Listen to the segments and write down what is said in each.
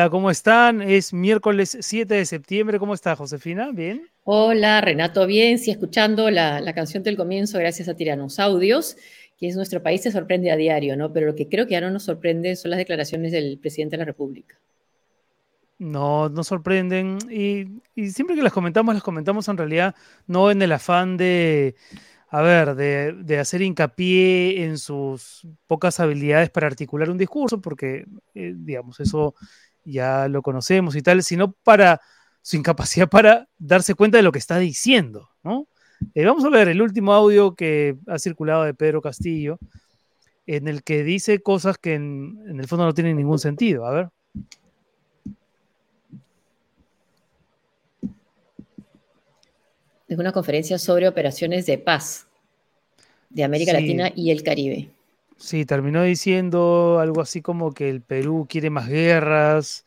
Hola, ¿cómo están? Es miércoles 7 de septiembre. ¿Cómo está, Josefina? ¿Bien? Hola, Renato, bien. Sí, escuchando la, la canción del comienzo, gracias a Tiranos Audios, que es nuestro país se sorprende a diario, ¿no? Pero lo que creo que ya no nos sorprende son las declaraciones del presidente de la República. No, nos sorprenden. Y, y siempre que las comentamos, las comentamos en realidad no en el afán de, a ver, de, de hacer hincapié en sus pocas habilidades para articular un discurso, porque, eh, digamos, eso ya lo conocemos y tal, sino para su incapacidad para darse cuenta de lo que está diciendo, ¿no? Eh, vamos a ver el último audio que ha circulado de Pedro Castillo, en el que dice cosas que en, en el fondo no tienen ningún sentido. A ver. Es una conferencia sobre operaciones de paz de América Sí. Latina y el Caribe. Sí, terminó diciendo algo así como que el Perú quiere más guerras,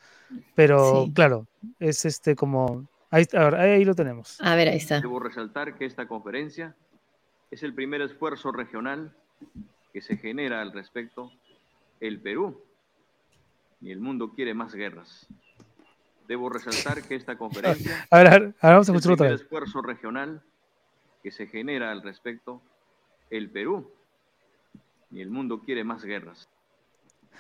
pero Sí. claro, es este como... Ahí, a ver, ahí lo tenemos. A ver, ahí está. Debo resaltar que esta conferencia es el primer esfuerzo regional que se genera al respecto. El Perú y el mundo quiere más guerras. Debo resaltar que esta conferencia A ver, a ver, ahora vamos a es el otra primer vez. esfuerzo regional que se genera al respecto. El Perú y el mundo quiere más guerras.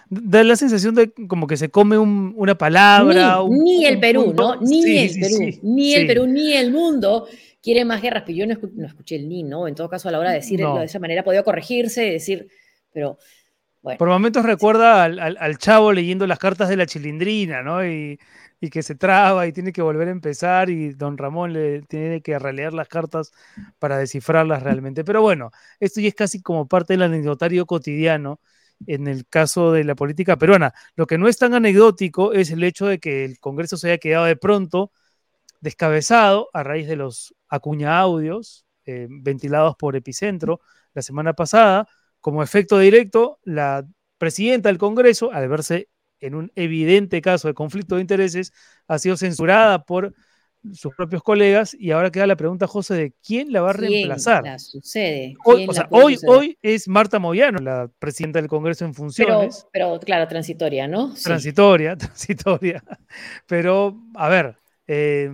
Da la sensación de como que se come un- una palabra. Ni, un- ni el un Perú. ¿no? Ni Sí, el sí, Perú, sí, ni el sí. Perú, ni el mundo quiere más guerras, pero yo no, escu- no escuché el ni, ¿no? En todo caso, a la hora de decirlo No. de esa manera, podía corregirse, decir, pero Por momentos recuerda al, al- al chavo leyendo las cartas de la chilindrina, ¿no? Y, y que se traba y tiene que volver a empezar y don Ramón le tiene que releer las cartas para descifrarlas realmente. Pero bueno, esto ya es casi como parte del anecdotario cotidiano en el caso de la política peruana. Lo que no es tan anecdótico es el hecho de que el Congreso se haya quedado de pronto descabezado a raíz de los acuña audios eh, ventilados por Epicentro la semana pasada. Como efecto directo, la presidenta del Congreso, al verse en un evidente caso de conflicto de intereses, ha sido censurada por sus propios colegas y ahora queda la pregunta, José, de quién la va a ¿quién reemplazar. la sucede? Hoy, ¿Quién o sea, hoy, suceder? hoy es Marta Moyano, la presidenta del Congreso en pero, funciones. pero claro, transitoria, ¿no? Sí. transitoria, transitoria. Pero, a ver, eh,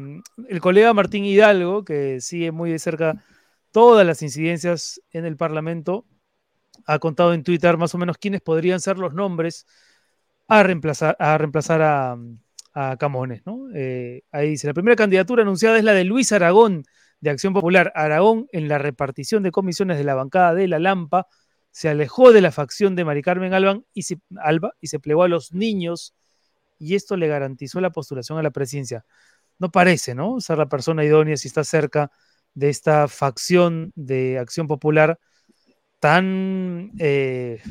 el colega Martín Hidalgo, que sigue muy de cerca todas las incidencias en el Parlamento, ha contado en Twitter más o menos quiénes podrían ser los nombres a reemplazar a, reemplazar a, a Camones. ¿no? Eh, ahí dice, la primera candidatura anunciada es la de Luis Aragón, de Acción Popular. Aragón, en la repartición de comisiones de la bancada de La Lampa, se alejó de la facción de Mari Carmen y se, Alba y se plegó a los niños y esto le garantizó la postulación a la presidencia. No parece, ¿no? Ser la persona idónea si está cerca de esta facción de Acción Popular tan, eh,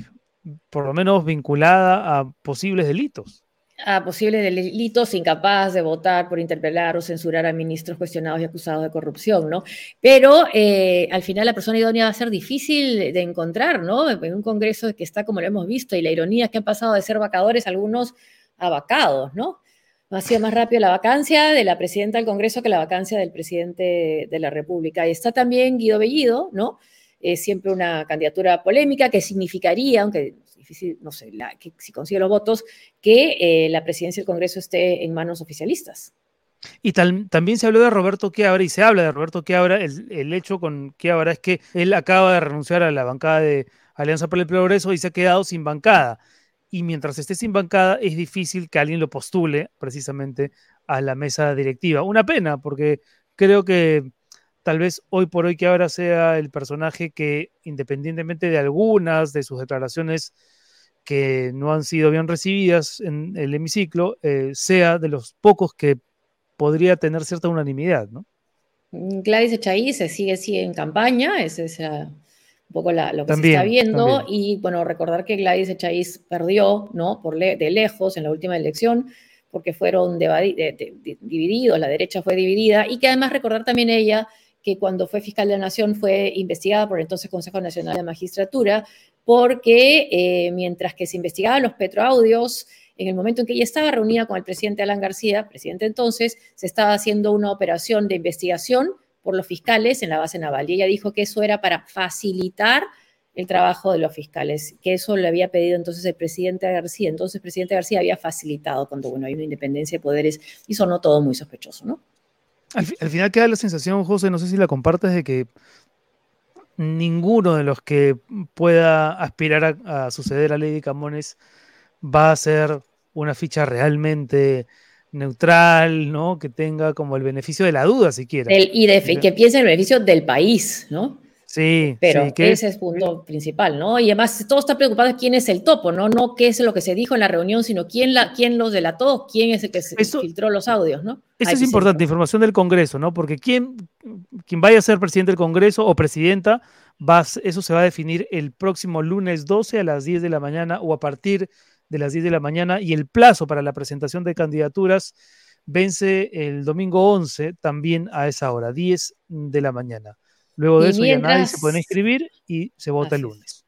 por lo menos, vinculada a posibles delitos. a posibles delitos, incapaz de votar por interpelar o censurar a ministros cuestionados y acusados de corrupción, ¿no? Pero eh, al final la persona idónea va a ser difícil de encontrar, ¿no? En un Congreso que está como lo hemos visto y la ironía es que han pasado de ser vacadores algunos a vacados, ¿no? Ha sido más rápido la vacancia de la presidenta del Congreso que la vacancia del presidente de la República. Y está también Guido Bellido, ¿no? Es siempre una candidatura polémica que significaría, aunque es difícil, no sé, si consigue los votos, que eh, la presidencia del Congreso esté en manos oficialistas. Y también se habló de Roberto Quiabra y se habla de Roberto Quiabra. El, hecho con Quiabra es que él acaba de renunciar a la bancada de Alianza por el Progreso y se ha quedado sin bancada. Y mientras esté sin bancada, es difícil que alguien lo postule precisamente a la mesa directiva. Una pena, porque creo que tal vez hoy por hoy Quiabra sea el personaje que, independientemente de algunas de sus declaraciones que no han sido bien recibidas en el hemiciclo, eh, sea de los pocos que podría tener cierta unanimidad, ¿no? Gladys Echaí se sigue, sigue en campaña, esa es un poco lo que se está viendo. Y bueno, recordar que Gladys Echaíz perdió, ¿no? Por de lejos en la última elección, porque fueron divididos, la derecha fue dividida, y que además recordar también ella que cuando fue fiscal de la Nación fue investigada por el entonces Consejo Nacional de Magistratura, porque eh, mientras que se investigaban los petroaudios, en el momento en que ella estaba reunida con el presidente Alan García, presidente entonces, se estaba haciendo una operación de investigación por los fiscales en la base naval. Y ella dijo que eso era para facilitar el trabajo de los fiscales, que eso le había pedido entonces el presidente García. Entonces el presidente García había facilitado cuando bueno, hay una independencia de poderes y sonó todo muy sospechoso, ¿no? Al, final queda la sensación, José, no sé si la compartes, de que ninguno de los que pueda aspirar a, suceder a Lady Camones va a ser una ficha realmente neutral, ¿no? Que tenga como el beneficio de la duda, siquiera. y que piense en el beneficio del país, ¿no? Sí, pero ese es el punto principal, ¿no? Y además todo está preocupado quién es el topo, ¿no? No qué es lo que se dijo en la reunión, sino quién, la, quién los delató, quién es el que filtró los audios, ¿no? Eso es importante, información del Congreso, ¿no? Porque quién, quien vaya a ser presidente del Congreso o presidenta, va, eso se va a definir el próximo lunes 12 a las 10 de la mañana o a partir de las 10 de la mañana y el plazo para la presentación de candidaturas vence el domingo 11 también a esa hora, 10 de la mañana. Luego de eso ya nadie se puede inscribir y se vota el lunes.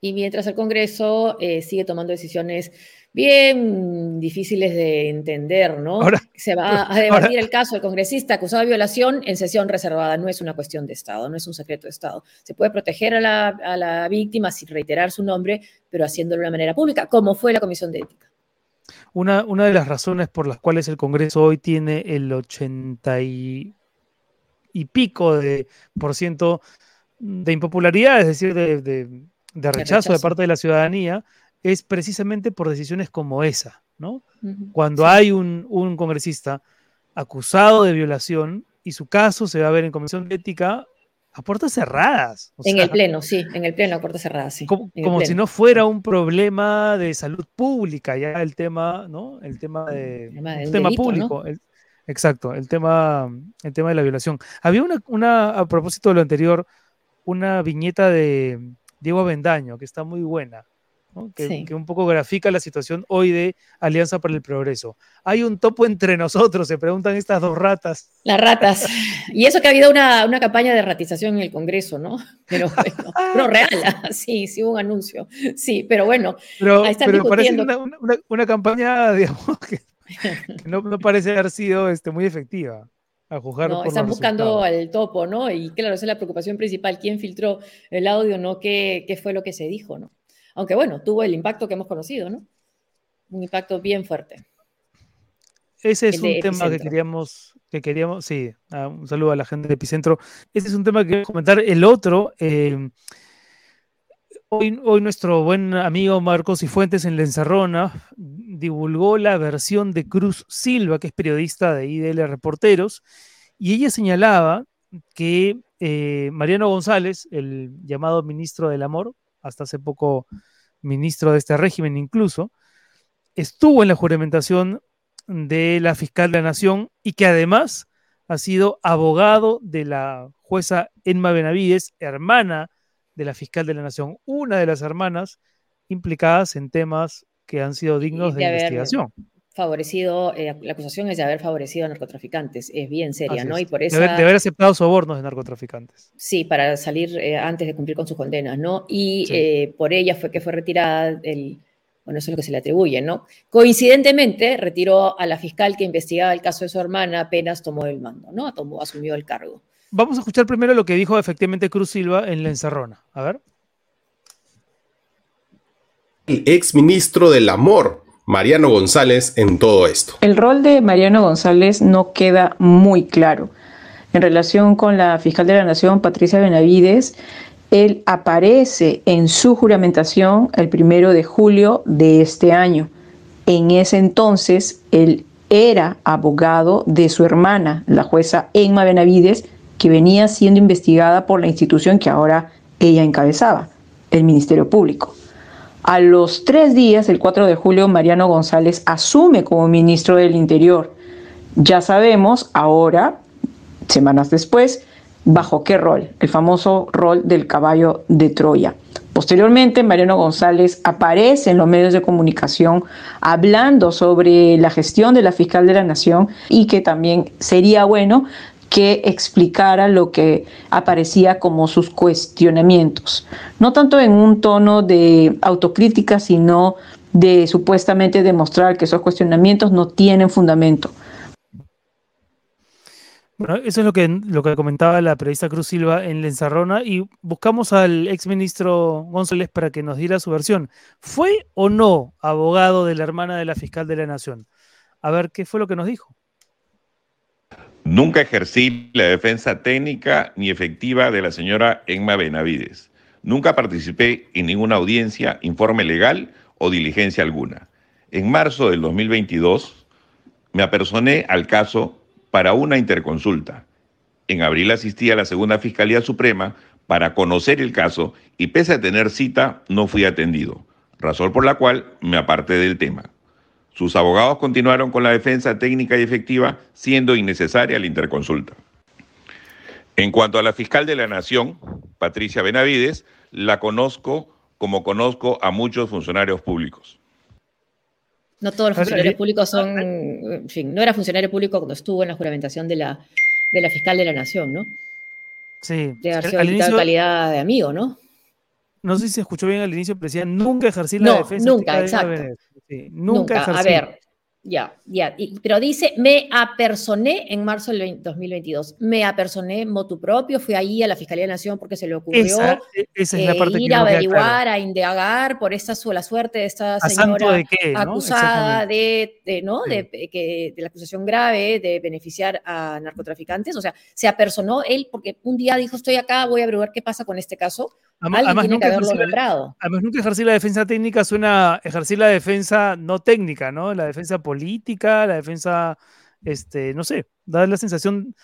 Y mientras el Congreso eh, sigue tomando decisiones bien difíciles de entender, ¿no? se va a debatir el caso del congresista acusado de violación en sesión reservada. No es una cuestión de Estado, no es un secreto de Estado. Se puede proteger a la, a la víctima sin reiterar su nombre, pero haciéndolo de una manera pública, como fue la Comisión de Ética. Una, una de las razones por las cuales el Congreso hoy tiene el 80 y pico de por ciento de impopularidad, es decir, de, rechazo, de parte de la ciudadanía, es precisamente por decisiones como esa, ¿no? Cuando hay un, congresista acusado de violación y su caso se va a ver en comisión de ética a puertas cerradas. en el pleno, sí, en el pleno a puertas cerradas, sí. Como, si no fuera un problema de salud pública, ya el tema, ¿no? El tema de el tema, público, Exacto, el tema, el tema de la violación. Había una, una, a propósito de lo anterior, una viñeta de Diego Avendaño, que está muy buena, que, un poco grafica la situación hoy de Alianza para el Progreso. Hay un topo entre nosotros, se preguntan estas dos ratas. Las ratas. Y eso que ha habido una, una campaña de ratización en el Congreso, ¿no? Pero bueno, no real, sí, sí hubo un anuncio. Sí, pero bueno, pero, pero parece una, una, una, campaña, digamos, que no, parece haber sido este, muy efectiva. A juzgar no, están buscando al topo, ¿no? Y claro, esa es la preocupación principal. ¿Quién filtró el audio, no? ¿Qué, qué fue lo que se dijo, no? Aunque bueno, tuvo el impacto que hemos conocido, ¿no? Un impacto bien fuerte. Ese es un tema que queríamos, que queríamos, sí, ah, un saludo a la gente de Epicentro. Ese es un tema que quería comentar. El otro, eh, hoy, nuestro buen amigo Marcos y Fuentes en La Enzarrona divulgó la versión de Cruz Silva, que es periodista de IDL Reporteros, y ella señalaba que eh, Mariano González, el llamado ministro del Amor, hasta hace poco ministro de este régimen incluso, estuvo en la juramentación de la fiscal de la Nación y que además ha sido abogado de la jueza Enma Benavides, hermana de la fiscal de la Nación, una de las hermanas implicadas en temas que han sido dignos de, investigación. Favorecido, eh, la acusación es de haber favorecido a narcotraficantes, es bien seria, ¿no? Y por eso. De, haber aceptado sobornos de narcotraficantes. Sí, para salir eh, antes de cumplir con sus condenas, ¿no? Y eh, por ella fue que fue retirada el. Bueno, eso es lo que se le atribuye, ¿no? Coincidentemente, retiró a la fiscal que investigaba el caso de su hermana apenas tomó el mando, ¿no? Tomó, asumió el cargo. Vamos a escuchar primero lo que dijo efectivamente Cruz Silva en la encerrona. A ver el ex ministro del Amor, Mariano González, en todo esto. El rol de Mariano González no queda muy claro. En relación con la fiscal de la Nación, Patricia Benavides, él aparece en su juramentación el primero de julio de este año. En ese entonces, él era abogado de su hermana, la jueza Emma Benavides, que venía siendo investigada por la institución que ahora ella encabezaba, el Ministerio Público. A los tres días, el 4 de julio, Mariano González asume como ministro del Interior. Ya sabemos ahora, semanas después, bajo qué rol, el famoso rol del caballo de Troya. Posteriormente, Mariano González aparece en los medios de comunicación hablando sobre la gestión de la fiscal de la Nación y que también sería bueno que explicara lo que aparecía como sus cuestionamientos, no tanto en un tono de autocrítica, sino de supuestamente demostrar que esos cuestionamientos no tienen fundamento. Bueno, eso es lo que, lo que comentaba la periodista Cruz Silva en la enzarrona y buscamos al exministro González para que nos diera su versión. ¿Fue o no abogado de la hermana de la fiscal de la Nación? A ver qué fue lo que nos dijo. Nunca ejercí la defensa técnica ni efectiva de la señora Emma Benavides. Nunca participé en ninguna audiencia, informe legal o diligencia alguna. En marzo del 2022 me apersoné al caso para una interconsulta. En abril asistí a la segunda Fiscalía Suprema para conocer el caso y pese a tener cita no fui atendido, razón por la cual me aparté del tema. Sus abogados continuaron con la defensa técnica y efectiva, siendo innecesaria la interconsulta. En cuanto a la fiscal de la Nación, Patricia Benavides, la conozco como conozco a muchos funcionarios públicos. No todos los funcionarios públicos son, en fin, no era funcionario público cuando estuvo en la juramentación de la, de la fiscal de la Nación, ¿no? Sí. De haber sido inicio, calidad de amigo, ¿no? No sé si se escuchó bien al inicio, pero decía nunca ejercí la defensa. Nunca, exacto. Sí, nunca, nunca. A ver, ya, ya. pero dice, me apersoné en marzo del 2022. Me apersoné motu propio, fui ahí a la Fiscalía de la Nación porque se le ocurrió esa, e, es la parte ir a averiguar, a indagar por esta la suerte de esta señora de qué, acusada de, de, ¿no? De, que, de la acusación grave de beneficiar a narcotraficantes. O sea, se apersonó él porque un día dijo, estoy acá, voy a averiguar qué pasa con este caso. Además, nunca además, nunca ejercer la defensa técnica suena ejercer la defensa no técnica, ¿no? La defensa política, la defensa, este, no sé, da la sensación.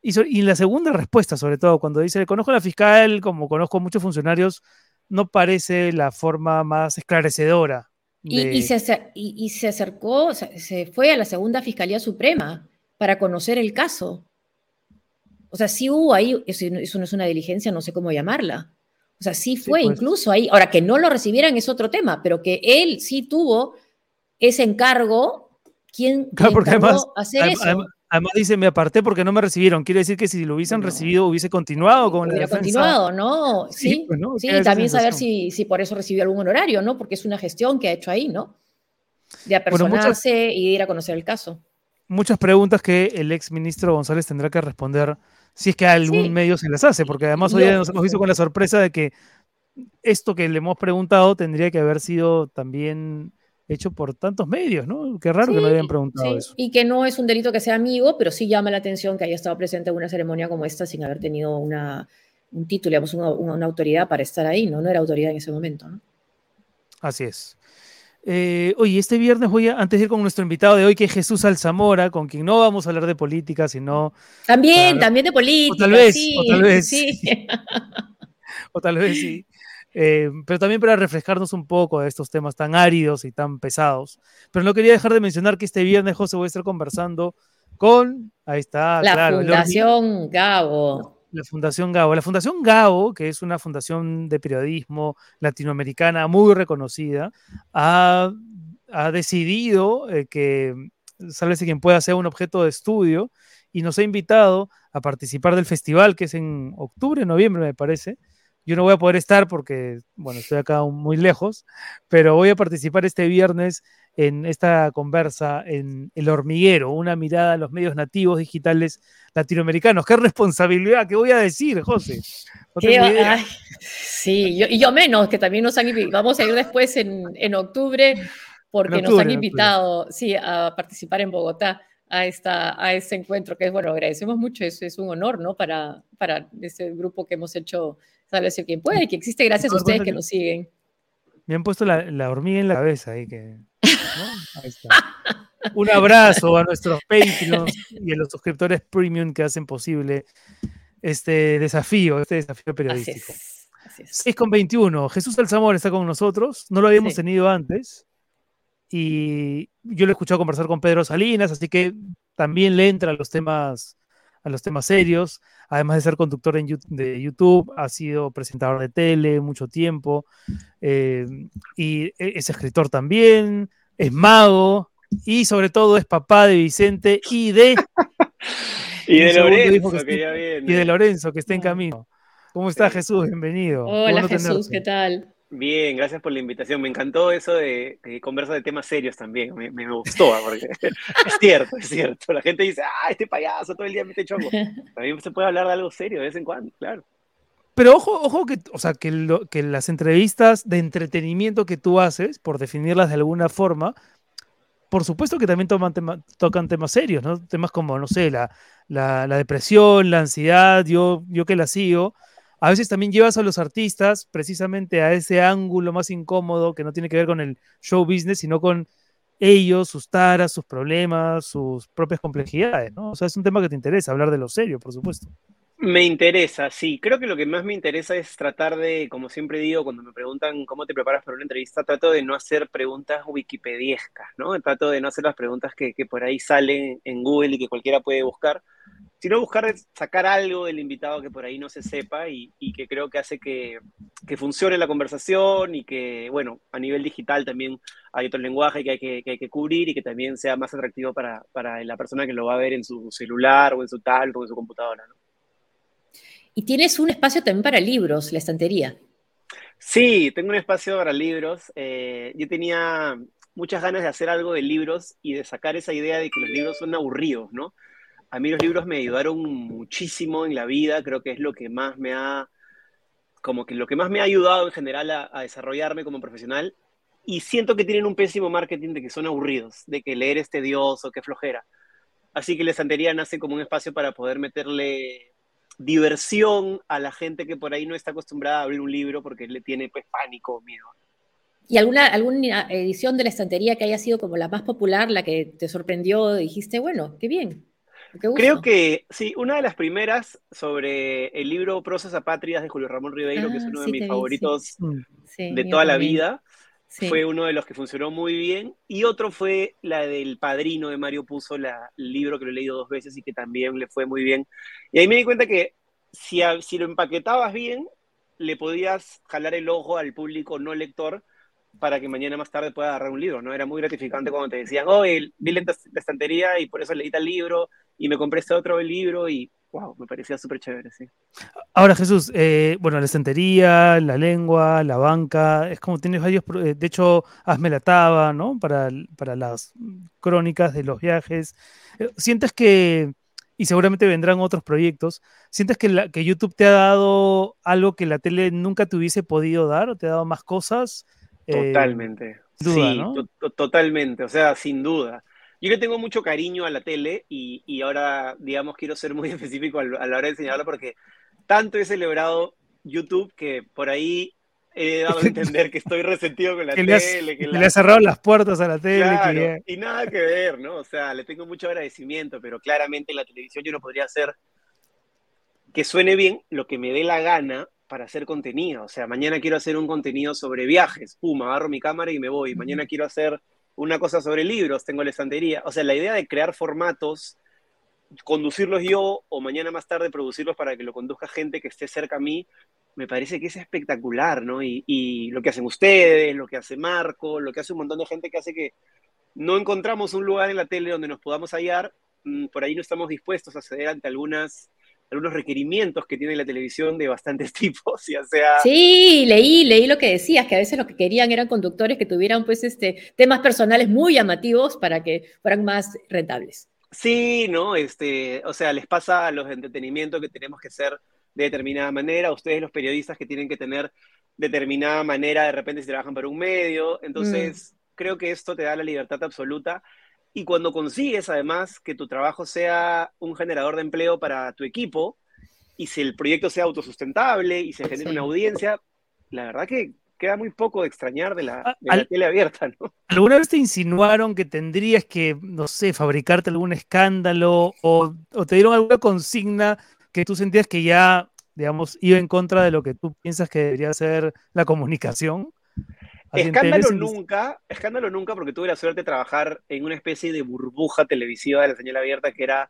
Y, la segunda respuesta, sobre todo, cuando dice, conozco a la fiscal, como conozco a muchos funcionarios, no parece la forma más esclarecedora. Y, se, y, se, acercó, se fue a la segunda Fiscalía Suprema para conocer el caso. O sea, sí hubo ahí, eso no es una diligencia, no sé cómo llamarla o sea, sí fue pues. incluso ahí. Ahora, que no lo recibieran es otro tema, pero que él sí tuvo ese encargo. ¿Quién claro, porque además, hacer eso? Además, dice, me aparté porque no me recibieron. Quiere decir que si lo hubiesen recibido, hubiese continuado con la defensa. continuado, ¿no? Sí, sí, pues, también saber si, si por eso recibió algún honorario, ¿no? Porque es una gestión que ha hecho ahí, ¿no? De apersonarse y de ir a conocer el caso. Muchas preguntas que el ex ministro González tendrá que responder si es que algún medio se las hace, porque además hoy nos hemos visto con la sorpresa de que esto que le hemos preguntado tendría que haber sido también hecho por tantos medios, ¿no? Qué raro que no hayan preguntado eso. Y que no es un delito que sea amigo, pero sí llama la atención que haya estado presente en una ceremonia como esta sin haber tenido una, un título, digamos, una, una, autoridad para estar ahí, ¿no? No era autoridad en ese momento, ¿no? Así es. Eh, oye, este viernes voy a, antes de ir con nuestro invitado de hoy, que es Jesús Alzamora, con quien no vamos a hablar de política, sino... También, también de política. O tal vez, sí, o tal vez. Sí. o tal vez sí. Eh, pero también para refrescarnos un poco de estos temas tan áridos y tan pesados. Pero no quería dejar de mencionar que este viernes, José, voy a estar conversando con, ahí está, la Fundación Gabo la Fundación Gabo. La Fundación que es una fundación de periodismo latinoamericana muy reconocida, ha, decidido eh, que sálvese quien pueda ser un objeto de estudio y nos ha invitado a participar del festival que es en octubre, noviembre me parece. Yo no voy a poder estar porque, bueno, estoy acá muy lejos, pero voy a participar este viernes en esta conversa en El Hormiguero, una mirada a los medios nativos digitales latinoamericanos. ¡Qué responsabilidad! ¿Qué voy a decir, José? sí, y yo menos, que también nos han Vamos a ir después en, octubre, porque nos han invitado sí, a participar en Bogotá a, esta, a este encuentro, que es, bueno, agradecemos mucho, eso es un honor, ¿no? Para, para este grupo que hemos hecho, sabes quien puede, que existe gracias a ustedes que nos siguen. Me han puesto la, la hormiga en la cabeza ahí que... Un abrazo a nuestros Patreons y a los suscriptores premium que hacen posible este desafío, este desafío periodístico. Así es, con 21. Jesús Alzamor está con nosotros. No lo habíamos tenido antes. Y yo lo he escuchado conversar con Pedro Salinas, así que también le entra a los temas, a los temas serios. Además de ser conductor en de YouTube, ha sido presentador de tele mucho tiempo. Eh, y e, es escritor también, es mago y sobre todo es papá de Vicente y de... y de Lorenzo, que, Y de Lorenzo, que está en camino. ¿Cómo está Jesús? Bienvenido. Hola Jesús, ¿qué tal? Bien, gracias por la invitación. Me encantó eso de, de conversa de temas serios también. Me, me gustó, ¿ah? porque es cierto, es cierto. La gente dice, ah, este payaso todo el día mete chongo. También se puede hablar de algo serio de vez en cuando, claro. Pero ojo, ojo que, o sea, que, lo, que las entrevistas de entretenimiento que tú haces, por definirlas de alguna forma, por supuesto que también toman tocan temas serios, ¿no? Temas como, no sé, la, la, la depresión, la ansiedad, yo, yo que la sigo a veces también llevas a los artistas precisamente a ese ángulo más incómodo que no tiene que ver con el show business, sino con ellos, sus taras, sus problemas, sus propias complejidades, ¿no? O sea, es un tema que te interesa, hablar de lo serio, por supuesto. Me interesa, sí. Creo que lo que más me interesa es tratar de, como siempre digo, cuando me preguntan cómo te preparas para una entrevista, trato de no hacer preguntas wikipediescas, ¿no? Trato de no hacer las preguntas que, que por ahí salen en Google y que cualquiera puede buscar, sino buscar sacar algo del invitado que por ahí no se sepa y, que creo que hace que, funcione la conversación y que, bueno, a nivel digital también hay otro lenguaje que hay que, hay que cubrir y que también sea más atractivo para, la persona que lo va a ver en su celular o en su tablet o en su computadora. Y tienes un espacio también para libros, la estantería. Sí, tengo un espacio para libros. Eh, yo tenía muchas ganas de hacer algo de libros y de sacar esa idea de que los libros son aburridos, ¿no? a mí los libros me ayudaron muchísimo en la vida, creo que es lo que más me ha, como que lo que más me ha ayudado en general a, desarrollarme como profesional. Y siento que tienen un pésimo marketing de que son aburridos, de que leer es tedioso, que flojera. Así que la estantería nace como un espacio para poder meterle diversión a la gente que por ahí no está acostumbrada a abrir un libro porque le tiene pues pánico o miedo. ¿Y alguna, alguna edición de la estantería que haya sido como la más popular, la que te sorprendió, dijiste, bueno, qué bien? Creo que sí, una de las primeras sobre el libro Prosas Apátridas de Julio Ramón Ribeiro, que es ah, uno de mis favoritos de toda la vida, fue uno de los que funcionó muy bien. Y otro fue la del Padrino de Mario Puzo, el libro que lo he leído dos veces y que también le fue muy bien. Y ahí me di cuenta que si, si lo empaquetabas bien, le podías jalar el ojo al público no lector para que mañana más tarde pueda agarrar un libro, ¿no? Era muy gratificante cuando te decían, oh, vi la estantería y por eso leí el libro y me compré este otro libro y wow, me parecía súper chévere, sí. Ahora Jesús, eh, bueno, la estantería, la lengua, la banca, es como tienes varios, eh, de hecho, hazme la taba, ¿no? Para, para las crónicas de los viajes. Eh, ¿Sientes que, y seguramente vendrán otros proyectos, ¿sientes que, la, que YouTube te ha dado algo que la tele nunca te hubiese podido dar o te ha dado más cosas? Totalmente. sí, totalmente, o sea, sin duda. Yo le tengo mucho cariño a la tele y, ahora, digamos, quiero ser muy específico a, la hora de enseñarla porque tanto he celebrado YouTube que por ahí he dado a entender que estoy resentido con la tele. que le ha cerrado las puertas a la tele. Y nada que ver, ¿no? O sea, le tengo mucho agradecimiento, pero claramente en la televisión yo no podría hacer que suene bien lo que me dé la gana para hacer contenido. O sea, mañana quiero hacer un contenido sobre viajes. Pum, agarro mi cámara y me voy. Mañana quiero hacer una cosa sobre libros, tengo la estantería. O sea, la idea de crear formatos, conducirlos yo o mañana más tarde producirlos para que lo conduzca gente que esté cerca a mí, me parece que es espectacular, ¿no? Y, lo que hacen ustedes, lo que hace Marco, lo que hace un montón de gente que hace que no encontramos un lugar en la tele donde nos podamos hallar, mm, por ahí no estamos dispuestos a ceder ante algunas algunos requerimientos que tiene la televisión de bastantes tipos, ya sea... Sí, leí, leí lo que decías, que a veces lo que querían eran conductores que tuvieran pues este, temas personales muy llamativos para que fueran más rentables. Sí, ¿no? Este, o sea, les pasa a los de entretenimiento que tenemos que ser de determinada manera, ustedes los periodistas que tienen que tener determinada manera, de repente si trabajan para un medio, entonces mm. creo que esto te da la libertad absoluta y cuando consigues además que tu trabajo sea un generador de empleo para tu equipo y si el proyecto sea autosustentable y se genere una audiencia, la verdad que queda muy poco de extrañar de la, ah, tele abierta, ¿no? ¿Alguna vez te insinuaron que tendrías que, no sé, fabricarte algún escándalo o, o te dieron alguna consigna que tú sentías que ya, digamos, iba en contra de lo que tú piensas que debería ser la comunicación? Escándalo nunca, escándalo nunca porque tuve la suerte de trabajar en una especie de burbuja televisiva de la señal abierta que era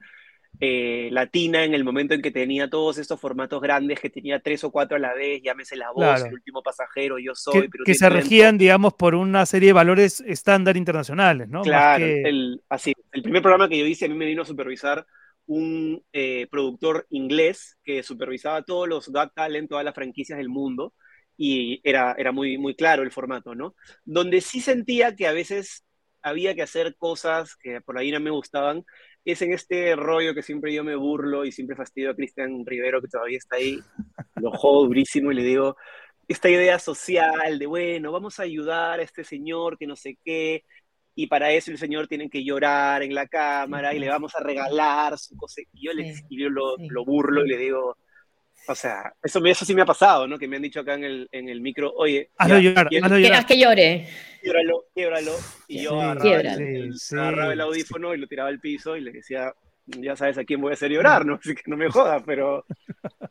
eh, latina en el momento en que tenía todos estos formatos grandes, que tenía tres o cuatro a la vez, llámese La Voz, Claro. El Último Pasajero, Yo Soy. Que, Tiene se regían, digamos, por una serie de valores estándar internacionales, ¿no? Claro, que- el, así, el primer programa que yo hice a mí me vino a supervisar un eh, productor inglés que supervisaba todos los Got Talent, todas las franquicias del mundo, y era, era muy, muy claro el formato, ¿no? Donde sí sentía que a veces había que hacer cosas que por ahí no me gustaban, es en este rollo que siempre yo me burlo y siempre fastidio a Cristian Rivero, que todavía está ahí, lo jodo durísimo y le digo, esta idea social de, bueno, vamos a ayudar a este señor que no sé qué, y para eso el señor tiene que llorar en la cámara y le vamos a regalar su cosa. Y yo, le, Sí, y yo lo, sí. lo burlo y le digo, o sea, eso, sí me ha pasado, ¿no? Que me han dicho acá en el, en el micro, oye, Hazlo ya, llorar, hazlo llorar. que llore. quiebralo, quiebralo. Y yo Sí, agarraba, el, el- sí, agarraba el sí. audífono y lo tiraba al piso y le decía, ya sabes a quién voy a hacer llorar, ¿no? Así que no me jodas, pero,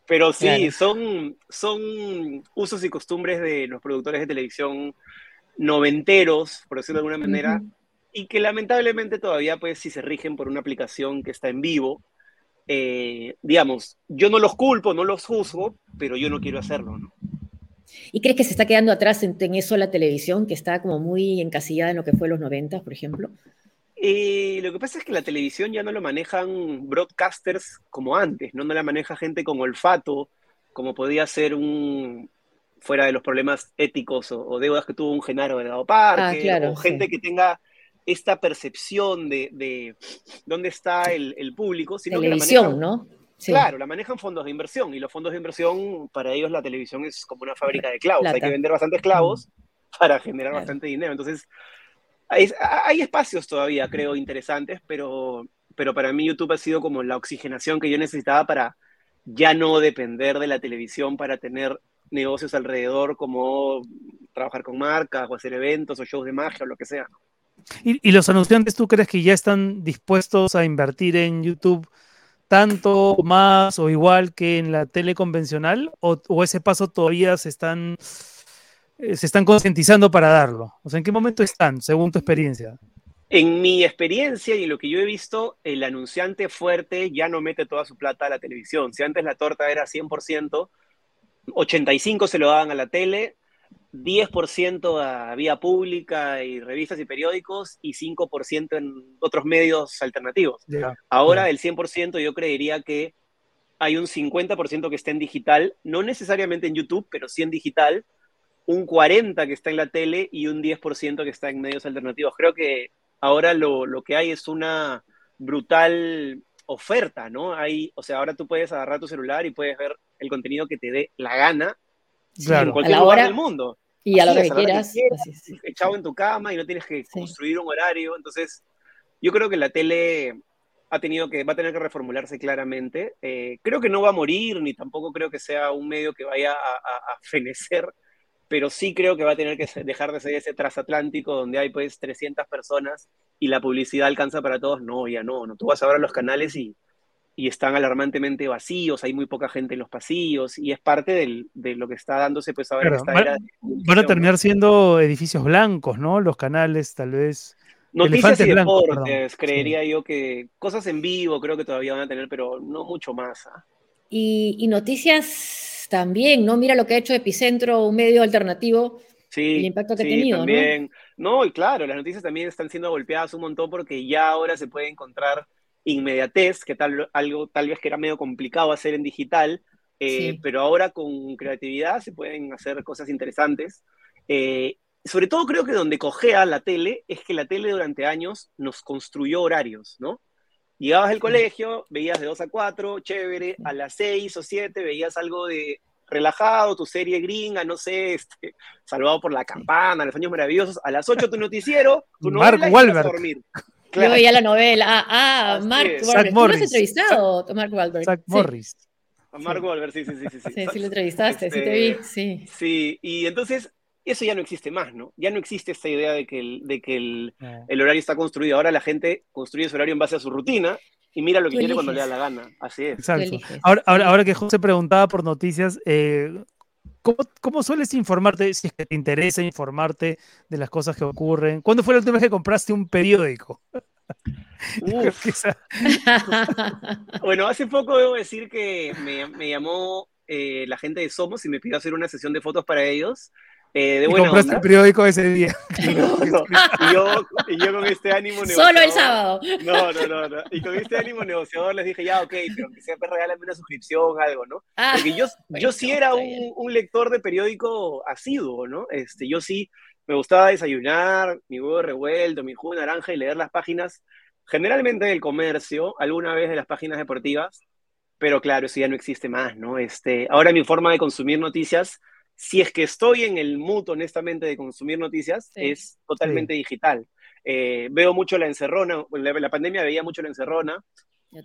pero sí, Claro. son, son usos y costumbres de los productores de televisión noventeros, por decirlo de alguna manera, y que lamentablemente todavía, pues, si se rigen por una aplicación que está en vivo, eh, digamos, yo no los culpo, no los juzgo, pero yo no quiero hacerlo, ¿no? ¿Y crees que se está quedando atrás en, en eso la televisión, que está como muy encasillada en lo que fue los 90, por ejemplo? Eh, lo que pasa es que la televisión ya no lo manejan broadcasters como antes, ¿no? No la maneja gente con olfato, como podía ser un, fuera de los problemas éticos o, o deudas que tuvo un Genaro Delgado Parker, Ah, claro, o gente sí. que tenga esta percepción de, de dónde está el, el público, sino que la Televisión, manejan- ¿no? Sí. Claro, la manejan fondos de inversión y los fondos de inversión, para ellos la televisión es como una fábrica de clavos. Hay que vender bastantes clavos para generar Claro. bastante dinero. Entonces, hay, hay espacios todavía, creo, interesantes, pero, pero para mí YouTube ha sido como la oxigenación que yo necesitaba para ya no depender de la televisión para tener negocios alrededor como trabajar con marcas o hacer eventos o shows de magia o lo que sea. ¿Y, los anunciantes tú crees que ya están dispuestos a invertir en YouTube tanto más o igual que en la tele convencional? ¿O, o ese paso todavía se están, eh, se están concientizando para darlo? O sea, ¿en qué momento están, según tu experiencia? En mi experiencia y lo que yo he visto, el anunciante fuerte ya no mete toda su plata a la televisión. Si antes la torta era 100%, 85% se lo daban a la tele, 10% a vía pública y revistas y periódicos y 5% en otros medios alternativos. Ahora el 100% yo creería que hay un 50% que está en digital, no necesariamente en YouTube, pero sí en digital, un 40% que está en la tele y un 10% que está en medios alternativos. Creo que ahora lo, lo que hay es una brutal oferta, ¿no? Hay, o sea, ahora tú puedes agarrar tu celular y puedes ver el contenido que te dé la gana en cualquier A la lugar hora del mundo Y a lo que quieras. echado en tu cama y no tienes que Sí. construir un horario. Entonces, yo creo que la tele ha tenido que, va a tener que reformularse claramente. Eh, creo que no va a morir, ni tampoco creo que sea un medio que vaya a, a- a fenecer, pero sí creo que va a tener que dejar de ser ese transatlántico donde hay pues 300 personas y la publicidad alcanza para todos. No, ya no, no. Tú vas a los canales y, y están alarmantemente vacíos, hay muy poca gente en los pasillos y es parte del- de lo que está dándose pues ahora en Claro, esta van- era de Van a terminar siendo edificios blancos, ¿no? Los canales, tal vez. Noticias Elefantes y blancos, deportes, perdón. creería yo que cosas en vivo creo que todavía van a tener, pero no mucho más. ¿ah? Y, y noticias también, ¿no? Mira lo que ha hecho Epicentro, un medio alternativo. Sí, El impacto que ha tenido, ¿no? también. ¿no? y claro, las noticias también están siendo golpeadas un montón porque ya ahora se puede encontrar inmediatez, que tal, algo tal vez que era medio complicado hacer en digital, eh, Sí. pero ahora con creatividad se pueden hacer cosas interesantes. Eh, sobre todo creo que donde cojea la tele es que la tele durante años nos construyó horarios, ¿no? Llegabas del colegio, veías de 2 a 4, chévere, a las 6 o 7 veías algo de relajado, tu serie gringa, no sé, este, Salvado por la Campana, Los Años Maravillosos, a las 8 tu noticiero, tu Mark novela y a Wahlberg. Dormir. Yo Claro. veía la novela. Ah, ah Mark es. Wahlberg. Zach Tú lo has entrevistado, Mark Wahlberg. Zach Sí. Morris. A Mark Wahlberg, sí, sí, sí, sí. Sí, sí lo entrevistaste, sí te vi, Este, sí. Sí, y entonces eso ya no existe más, ¿no? Ya no existe esta idea de que el, de que el, No. el horario está construido. Ahora la gente construye su horario en base a su rutina y mira lo que quiere cuando le da la gana. Así es. Exacto. Ahora, ahora, ahora que José preguntaba por noticias, eh, ¿cómo, cómo sueles informarte, si es que te interesa informarte de las cosas que ocurren? ¿Cuándo fue la última vez que compraste un periódico? Bueno, hace poco debo decir que me, me llamó eh, la gente de Somos y me pidió hacer una sesión de fotos para ellos. Eh, de y buena compraste onda. el periódico ese día. No, no. Y, yo, y yo con este ánimo Solo el negociador- sábado. No, no, no, no. Y con este ánimo negociador les dije, ya, ok, pero que sea, pues regálame una suscripción, algo, ¿no? Ah, Porque yo, yo sí era un, un lector de periódico asiduo, ¿no? Este, yo sí me gustaba desayunar, mi huevo revuelto, mi jugo de naranja y leer las páginas, generalmente del comercio, alguna vez de las páginas deportivas, pero claro, eso ya no existe más, ¿no? Este, ahora mi forma de consumir noticias, si es que estoy en el mood, honestamente, de consumir noticias, Sí. es totalmente digital. Eh, veo mucho la encerrona, la, la pandemia veía mucho la encerrona.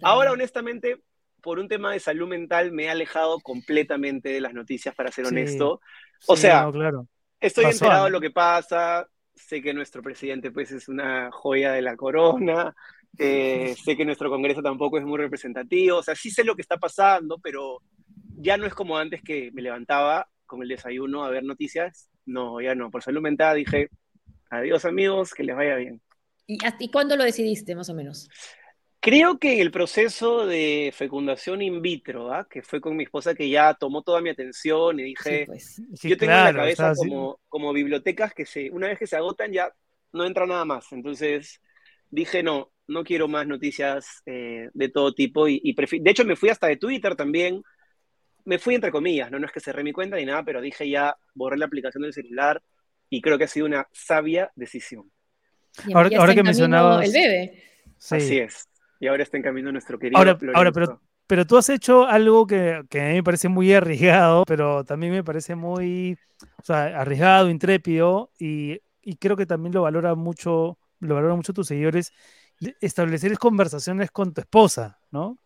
Ahora, honestamente, por un tema de salud mental, me he alejado completamente de las noticias, para ser Sí. honesto. O sea, no, claro. estoy pasó, enterado ¿no? de lo que pasa, sé que nuestro presidente pues es una joya de la corona, eh, sé que nuestro Congreso tampoco es muy representativo, o sea, sí sé lo que está pasando, pero ya no es como antes que me levantaba con el desayuno a ver noticias. No, ya no, por salud mental dije, adiós amigos, que les vaya bien. ¿Y, ¿Y cuándo lo decidiste, más o menos? Creo que el proceso de fecundación in vitro, ¿ah? que fue con mi esposa, que ya tomó toda mi atención y dije, Sí, pues. Sí, yo tengo en la cabeza como, como bibliotecas que se, una vez que se agotan ya no entra nada más. Entonces dije, no, no quiero más noticias eh, de todo tipo y, y de hecho me fui hasta de Twitter también. Me fui entre comillas, ¿no? no es que cerré mi cuenta ni nada, pero dije ya, borré la aplicación del celular y creo que ha sido una sabia decisión. Y Ahora- ahora que mencionabas- El bebé. Sí. Así es. Y ahora está en camino nuestro querido Ahora, ahora pero, pero tú has hecho algo que, que a mí me parece muy arriesgado, pero también me parece muy o sea, arriesgado, intrépido, y, y creo que también lo valora mucho, lo valoran mucho tus seguidores, establecer conversaciones con tu esposa, ¿no?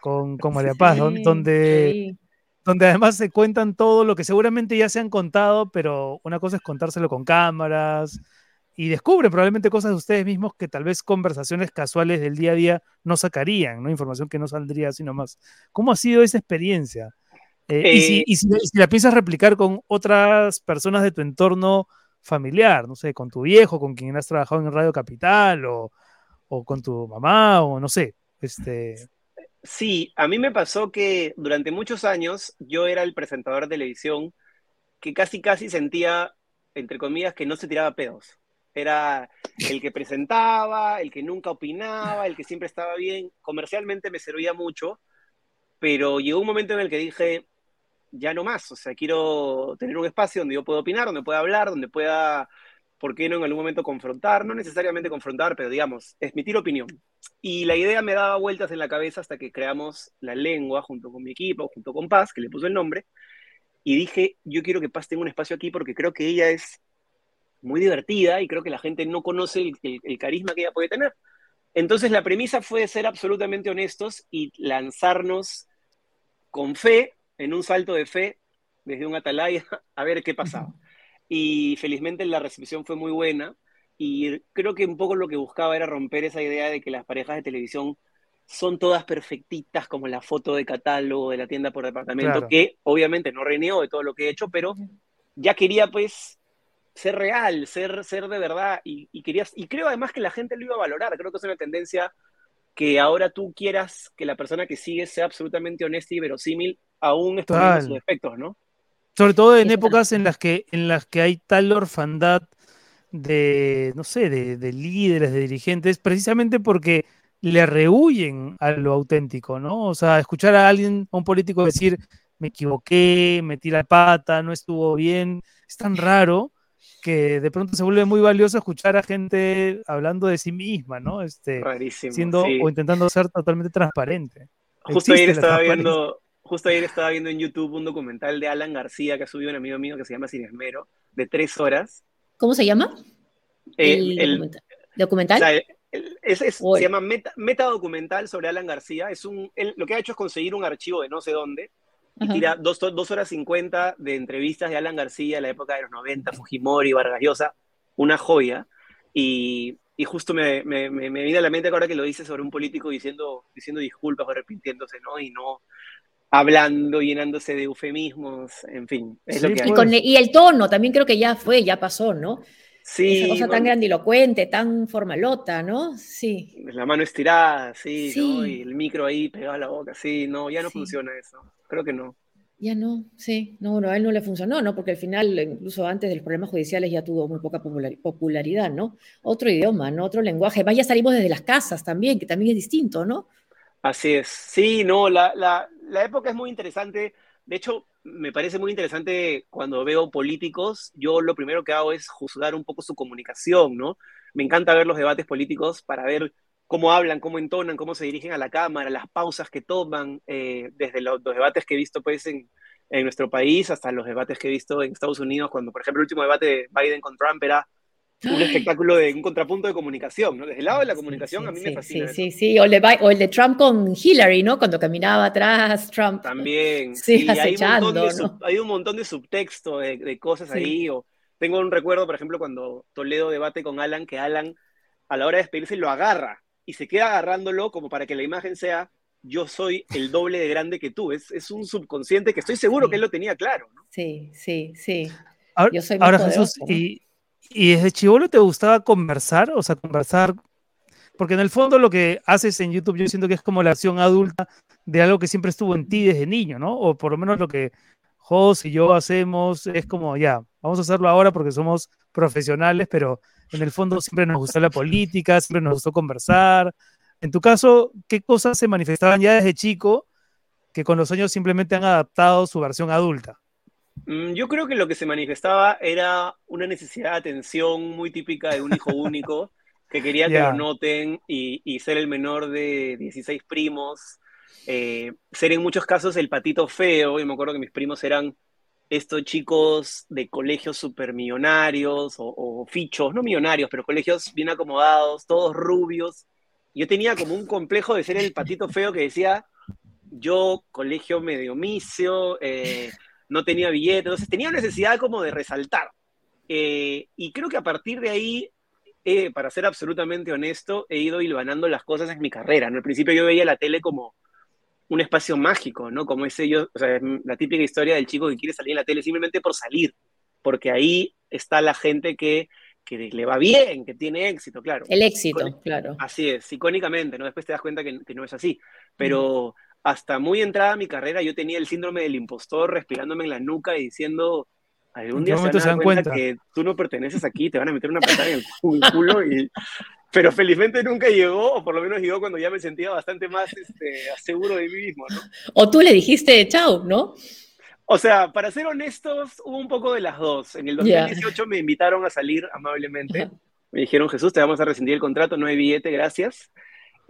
Con, con María Paz, Sí, donde, sí. Donde además se cuentan todo lo que seguramente ya se han contado, pero una cosa es contárselo con cámaras y descubren probablemente cosas de ustedes mismos que tal vez conversaciones casuales del día a día no sacarían, ¿no? Información que no saldría así nomás. ¿Cómo ha sido esa experiencia? Eh, y, si, Eh, y si- y si la piensas replicar con otras personas de tu entorno familiar, no sé, con tu viejo, con quien has trabajado en Radio Capital o, o con tu mamá o no sé, este, Sí, a mí me pasó que durante muchos años yo era el presentador de televisión que casi casi sentía, entre comillas, que no se tiraba pedos. Era el que presentaba, el que nunca opinaba, el que siempre estaba bien. Comercialmente me servía mucho, pero llegó un momento en el que dije, ya no más, o sea, quiero tener un espacio donde yo pueda opinar, donde pueda hablar, donde pueda, ¿por qué no en algún momento confrontar? No necesariamente confrontar, pero digamos, emitir opinión. Y la idea me daba vueltas en la cabeza hasta que creamos la lengua junto con mi equipo, junto con Paz, que le puso el nombre, y dije, yo quiero que Paz tenga un espacio aquí porque creo que ella es muy divertida y creo que la gente no conoce el, el- el carisma que ella puede tener. Entonces la premisa fue ser absolutamente honestos y lanzarnos con fe, en un salto de fe, desde un atalaya, a ver qué pasaba. Y felizmente la recepción fue muy buena y creo que un poco lo que buscaba era romper esa idea de que las parejas de televisión son todas perfectitas como la foto de catálogo de la tienda por departamento, Claro. que obviamente no reniego de todo lo que he hecho, pero ya quería pues ser real, ser, ser de verdad y, y, querías, y creo además que la gente lo iba a valorar, creo que es una tendencia que ahora tú quieras que la persona que sigues sea absolutamente honesta y verosímil, aún exponiendo sus defectos, ¿no? Sobre todo en épocas en las que, en las que hay tal orfandad de, no sé, de, de líderes, de dirigentes, precisamente porque le rehuyen a lo auténtico, ¿no? O sea, escuchar a alguien, a un político decir, me equivoqué, metí la pata, no estuvo bien, es tan raro que de pronto se vuelve muy valioso escuchar a gente hablando de sí misma, ¿no? Este, Rarísimo. siendo sí. o intentando ser totalmente transparente. Justo Existe ayer estaba viendo, justo ayer estaba viendo en YouTube un documental de Alan García que ha subido un amigo mío que se llama Sin Esmero, de tres horas. ¿Cómo se llama? Eh, el el- documental. ¿Documental? O sea, el- el- es- se llama meta, meta documental sobre Alan García. Es un, él lo que ha hecho es conseguir un archivo de no sé dónde y Ajá. tira dos, dos horas cincuenta de entrevistas de Alan García en la época de los 90, Fujimori, Vargas Llosa, una joya. Y, y justo me, me, me, me viene a la mente ahora que lo dice sobre un político diciendo, diciendo disculpas o arrepintiéndose, ¿no? Y no hablando, llenándose de eufemismos, en fin, es Sí, lo que hay. Y, con- y el tono también creo que ya fue, ya pasó, ¿no? Esa cosa tan grandilocuente, tan formalota, ¿no? Sí. La mano estirada, sí, ¿no? Y el micro ahí pegado a la boca, sí, no, ya no funciona eso. Creo que no. Ya no, sí, no, no, a él no le funcionó, ¿no? Porque al final, incluso antes de los problemas judiciales, ya tuvo muy poca popularidad, ¿no? Otro idioma, ¿no? Otro lenguaje. Vaya, salimos desde las casas también, que también es distinto, ¿no? Así es. Sí, no, la, la, la época es muy interesante. De hecho, me parece muy interesante cuando veo políticos, yo lo primero que hago es juzgar un poco su comunicación, ¿no? Me encanta ver los debates políticos para ver cómo hablan, cómo entonan, cómo se dirigen a la Cámara, las pausas que toman, eh, desde los, debates que he visto pues en, en, nuestro país hasta los debates que he visto en Estados Unidos, cuando por ejemplo el último debate de Biden con Trump era un espectáculo de un contrapunto de comunicación, ¿no? Desde el lado de la comunicación a mí me fascina. Sí, sí, sí, o el, de, o el, de, Trump con Hillary, ¿no? Cuando caminaba atrás Trump. También. Sí, acechando, hay, un ¿no? hay un montón de subtexto de, de cosas ahí. O tengo un recuerdo, por ejemplo, cuando Toledo debate con Alan, que Alan a la hora de despedirse lo agarra y se queda agarrándolo como para que la imagen sea yo soy el doble de grande que tú. Es, es un subconsciente que estoy seguro que él lo tenía claro. ¿no? Sí, sí, sí. Ahora, yo soy ahora Jesús, y ¿Y desde chivolo te gustaba conversar? O sea, conversar. Porque en el fondo lo que haces en YouTube yo siento que es como la acción adulta de algo que siempre estuvo en ti desde niño, ¿no? O por lo menos lo que Jos y yo hacemos es como, ya, vamos a hacerlo ahora porque somos profesionales, pero en el fondo siempre nos gustó la política, siempre nos gustó conversar. En tu caso, ¿qué cosas se manifestaban ya desde chico que con los años simplemente han adaptado su versión adulta? Mm, yo creo que lo que se manifestaba era una necesidad de atención muy típica de un hijo único, que quería que lo noten y, ser el menor de 16 primos, eh, ser en muchos casos el patito feo, y me acuerdo que mis primos eran estos chicos de colegios supermillonarios o, o fichos, no millonarios, pero colegios bien acomodados, todos rubios. Yo tenía como un complejo de ser el patito feo que decía, yo colegio medio misio, eh, no tenía billete, entonces tenía necesidad como de resaltar. Eh, y creo que a partir de ahí, eh, para ser absolutamente honesto, he ido hilvanando las cosas en mi carrera. ¿no? Al principio yo veía la tele como un espacio mágico, ¿no? Como ese yo, o sea, la típica historia del chico que quiere salir en la tele simplemente por salir, porque ahí está la gente que, que le va bien, que tiene éxito, claro. El éxito, claro. Así es, icónicamente, ¿no? Después te das cuenta que, que no es así, pero hasta muy entrada mi carrera yo tenía el síndrome del impostor respirándome en la nuca y diciendo, algún día se, van a cuenta, que tú no perteneces aquí, te van a meter una patada en el culo y... Pero felizmente nunca llegó, o por lo menos llegó cuando ya me sentía bastante más este, seguro de mí mismo, ¿no? O tú le dijiste chao, ¿no? O sea, para ser honestos, hubo un poco de las dos. En el 2018 me invitaron a salir amablemente. Me dijeron, Jesús, te vamos a rescindir el contrato, no hay billete, gracias.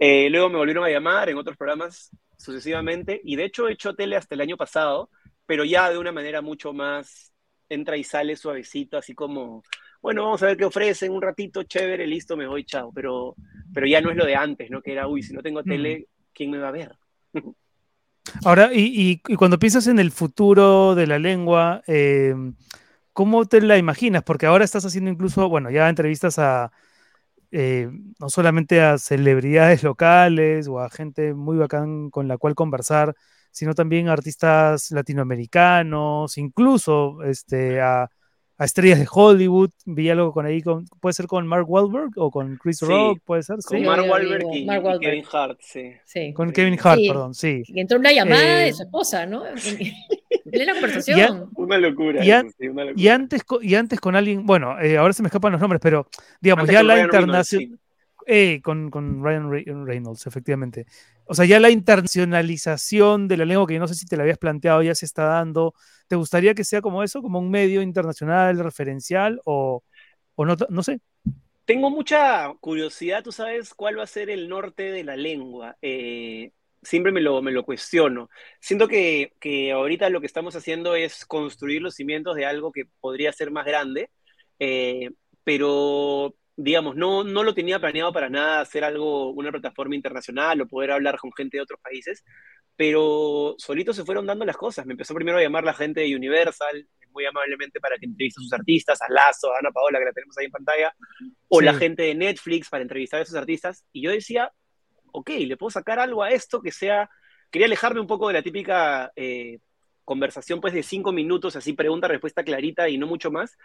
Eh, luego me volvieron a llamar en otros programas sucesivamente, y de hecho he hecho tele hasta el año pasado, pero ya de una manera mucho más entra y sale suavecito, así como, bueno, vamos a ver qué ofrecen, un ratito, chévere, listo, me voy, chao, pero, pero ya no es lo de antes, ¿no? Que era, uy, si no tengo tele, ¿quién me va a ver? Ahora, y, y, cuando piensas en el futuro de la lengua, eh, ¿cómo te la imaginas? Porque ahora estás haciendo incluso, bueno, ya entrevistas a, eh, no solamente a celebridades locales o a gente muy bacán con la cual conversar, sino también a artistas latinoamericanos, incluso este, a, estrellas de Hollywood. Vi algo con ahí, con, puede ser con Mark Wahlberg o con Chris Rock, puede ser. Con Mark, Wahlberg y, Kevin Hart, sí. Con Kevin Hart, perdón, sí. Y entró una llamada de eh, su esposa, ¿no? plena conversación. una, locura, y, antes, y antes con alguien, bueno, eh, ahora se me escapan los nombres, pero digamos, ya la internacional. Eh, con, con, Ryan Reynolds, efectivamente. O sea, ya la internacionalización de la lengua, que no sé si te la habías planteado, ya se está dando. ¿Te gustaría que sea como eso, como un medio internacional referencial o, o no, no sé? Tengo mucha curiosidad, tú sabes cuál va a ser el norte de la lengua. Eh, siempre me lo, me lo cuestiono. Siento que, que, ahorita lo que estamos haciendo es construir los cimientos de algo que podría ser más grande, eh, pero digamos, no, no lo tenía planeado para nada hacer algo, una plataforma internacional o poder hablar con gente de otros países, pero solito se fueron dando las cosas. Me empezó primero a llamar la gente de Universal, muy amablemente para que entreviste a sus artistas, a Lazo, a Ana Paola, que la tenemos ahí en pantalla, o la gente de Netflix para entrevistar a esos artistas, y yo decía, ok, le puedo sacar algo a esto que sea, quería alejarme un poco de la típica eh, conversación pues de cinco minutos, así pregunta, respuesta clarita y no mucho más,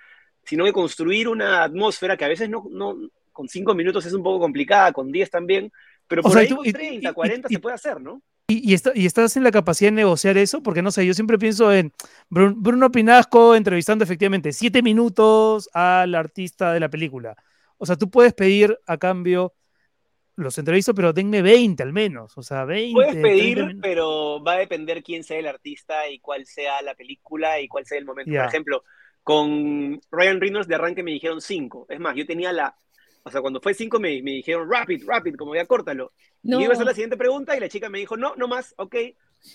sino de construir una atmósfera que a veces no, no con cinco minutos es un poco complicada, con diez también, pero por ahí con 30, 40 se puede hacer, ¿no? Y, y, estás en la capacidad de negociar eso, porque no sé, yo siempre pienso en Bruno Pinasco entrevistando efectivamente siete minutos al artista de la película. O sea, tú puedes pedir a cambio los entrevisto, pero denme 20 al menos. O sea, 20. Puedes pedir, pero va a depender quién sea el artista y cuál sea la película y cuál sea el momento. Por ejemplo, con Ryan Reynolds de arranque me dijeron 5. Es más, yo tenía la o sea, cuando fue cinco me, me dijeron, rapid, rapid, como ya córtalo. Y iba a hacer la siguiente pregunta y la chica me dijo, no, no más, ok.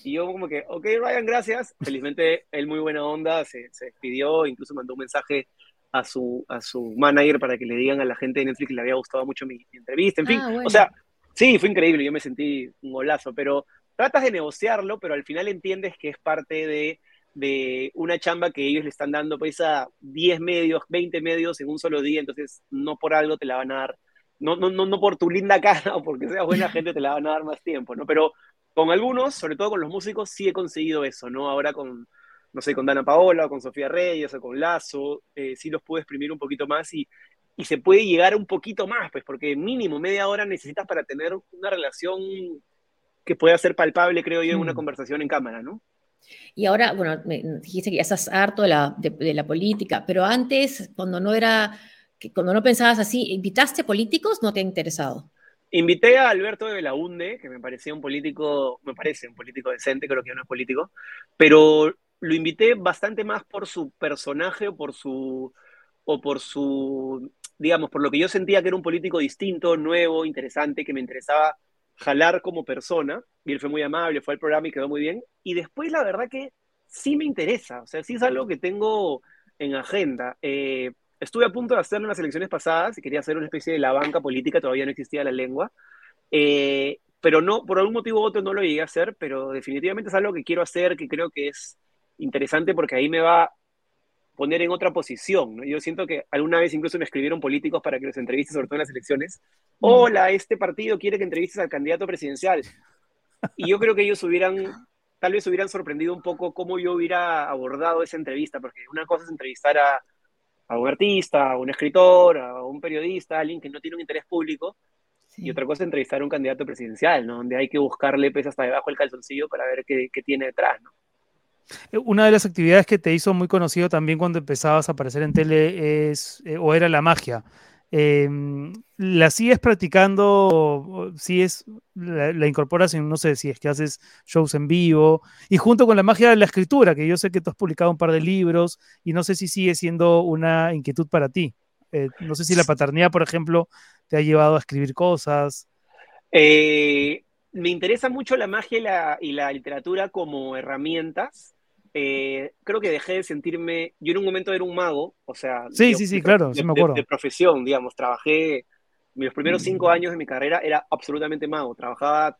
Y yo como que, ok, Ryan, gracias. Felizmente él muy buena onda, se, se despidió, incluso mandó un mensaje a su, a su manager para que le digan a la gente de Netflix que le había gustado mucho mi, entrevista, en fin. Ah, o sea, sí, fue increíble, yo me sentí un golazo, pero tratas de negociarlo, pero al final entiendes que es parte de de una chamba que ellos le están dando pues a 10 medios, 20 medios en un solo día, entonces no por algo te la van a dar, no, no, no, no por tu linda cara o porque seas buena gente te la van a dar más tiempo, ¿no? Pero con algunos, sobre todo con los músicos, sí he conseguido eso, ¿no? Ahora con, no sé, con Dana Paola, o con Sofía Reyes, o con Lazo, eh, sí los puedo exprimir un poquito más y, y se puede llegar un poquito más, pues porque mínimo media hora necesitas para tener una relación que pueda ser palpable, creo yo, en una mm. conversación en cámara, ¿no? Y ahora, bueno, me dijiste que ya estás harto de la, de, la política, pero antes, cuando no era, cuando no pensabas así, ¿invitaste políticos? ¿No te ha interesado? Invité a Alberto de Belaunde, que me parecía un político, me parece un político decente, creo que no es político, pero lo invité bastante más por su personaje o por su, o por su, digamos, por lo que yo sentía que era un político distinto, nuevo, interesante, que me interesaba jalar como persona, y él fue muy amable, fue al programa y quedó muy bien. Y después la verdad que sí me interesa, o sea, sí es algo que tengo en agenda. Eh, estuve a punto de hacerlo en las elecciones pasadas y quería hacer una especie de la banca política, todavía no existía la lengua. Eh, pero no, por algún motivo u otro no lo llegué a hacer, pero definitivamente es algo que quiero hacer, que creo que es interesante porque ahí me va poner en otra posición. ¿no? Yo siento que alguna vez incluso me escribieron políticos para que los entreviste, sobre todo en las elecciones. Mm. Hola, este partido quiere que entrevistes al candidato presidencial. Y yo creo que ellos hubieran, tal vez hubieran sorprendido un poco cómo yo hubiera abordado esa entrevista, porque una cosa es entrevistar a, a un artista, a un escritor, a un periodista, a alguien que no tiene un interés público, y otra cosa es entrevistar a un candidato presidencial, ¿no? Donde hay que buscarle pues, hasta debajo del calzoncillo para ver qué, qué tiene detrás, ¿no? Eh, una de las actividades que te hizo muy conocido también cuando empezabas a aparecer en tele es, eh, o era la magia. Em, ¿La sigues practicando? ¿Sigues, la, la, incorporas en, no sé, si es que haces shows en vivo? Y junto con la magia de la escritura, que yo sé que tú has publicado un par de libros y no sé si sigue siendo una inquietud para ti. Eh, no sé si la paternidad, por ejemplo, te ha llevado a escribir cosas. me interesa mucho la magia y la literatura como herramientas eh, creo que dejé de sentirme, yo en un momento era un mago, o sea, sí, sí, sí, claro, sí me acuerdo. De, profesión, digamos, trabajé, los primeros cinco mm. años de mi carrera era absolutamente mago, trabajaba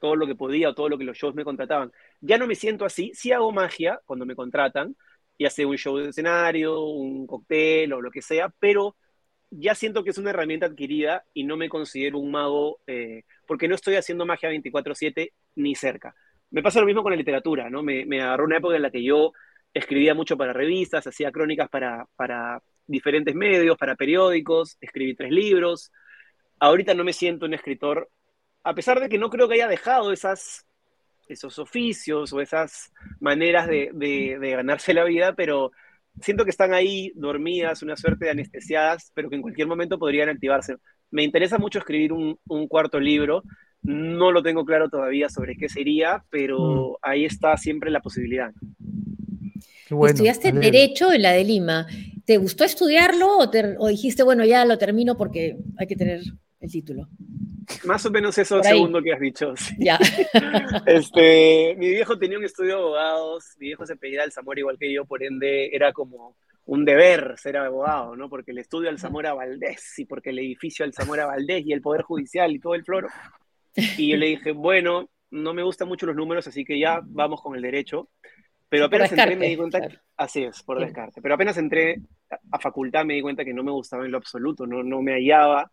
todo lo que podía todo lo que los shows me contrataban. Ya no me siento así, sí hago magia cuando me contratan, y hace un show de escenario, un cóctel o lo que sea, pero ya siento que es una herramienta adquirida y no me considero un mago eh, porque no estoy haciendo magia 24/7 ni cerca. Me pasa lo mismo con la literatura, ¿no? Me, me, agarró una época en la que yo escribía mucho para revistas, hacía crónicas para, para diferentes medios, para periódicos, escribí tres libros. Ahorita no me siento un escritor, a pesar de que no creo que haya dejado esas, esos oficios o esas maneras de, de, ganarse la vida, pero siento que están ahí dormidas, una suerte de anestesiadas, pero que en cualquier momento podrían activarse. Me interesa mucho escribir un, un cuarto libro, no lo tengo claro todavía sobre qué sería, pero mm. ahí está siempre la posibilidad. Estudiaste Derecho en la de Lima. ¿Te gustó estudiarlo o, dijiste, bueno, ya lo termino porque hay que tener el título? Más o menos eso segundo que has dicho. Ya. este, mi viejo tenía un estudio de abogados, mi viejo se pedía al Zamora igual que yo, por ende era como un deber ser abogado, ¿no? Porque el estudio al Zamora Valdés y porque el edificio al Zamora Valdés y el Poder Judicial y todo el floro y yo le dije, bueno, no me gustan mucho los números, así que ya vamos con el derecho. Pero apenas entré me di cuenta, que, así es, por descarte. Pero apenas entré a facultad me di cuenta que no me gustaba en lo absoluto, no, no me hallaba.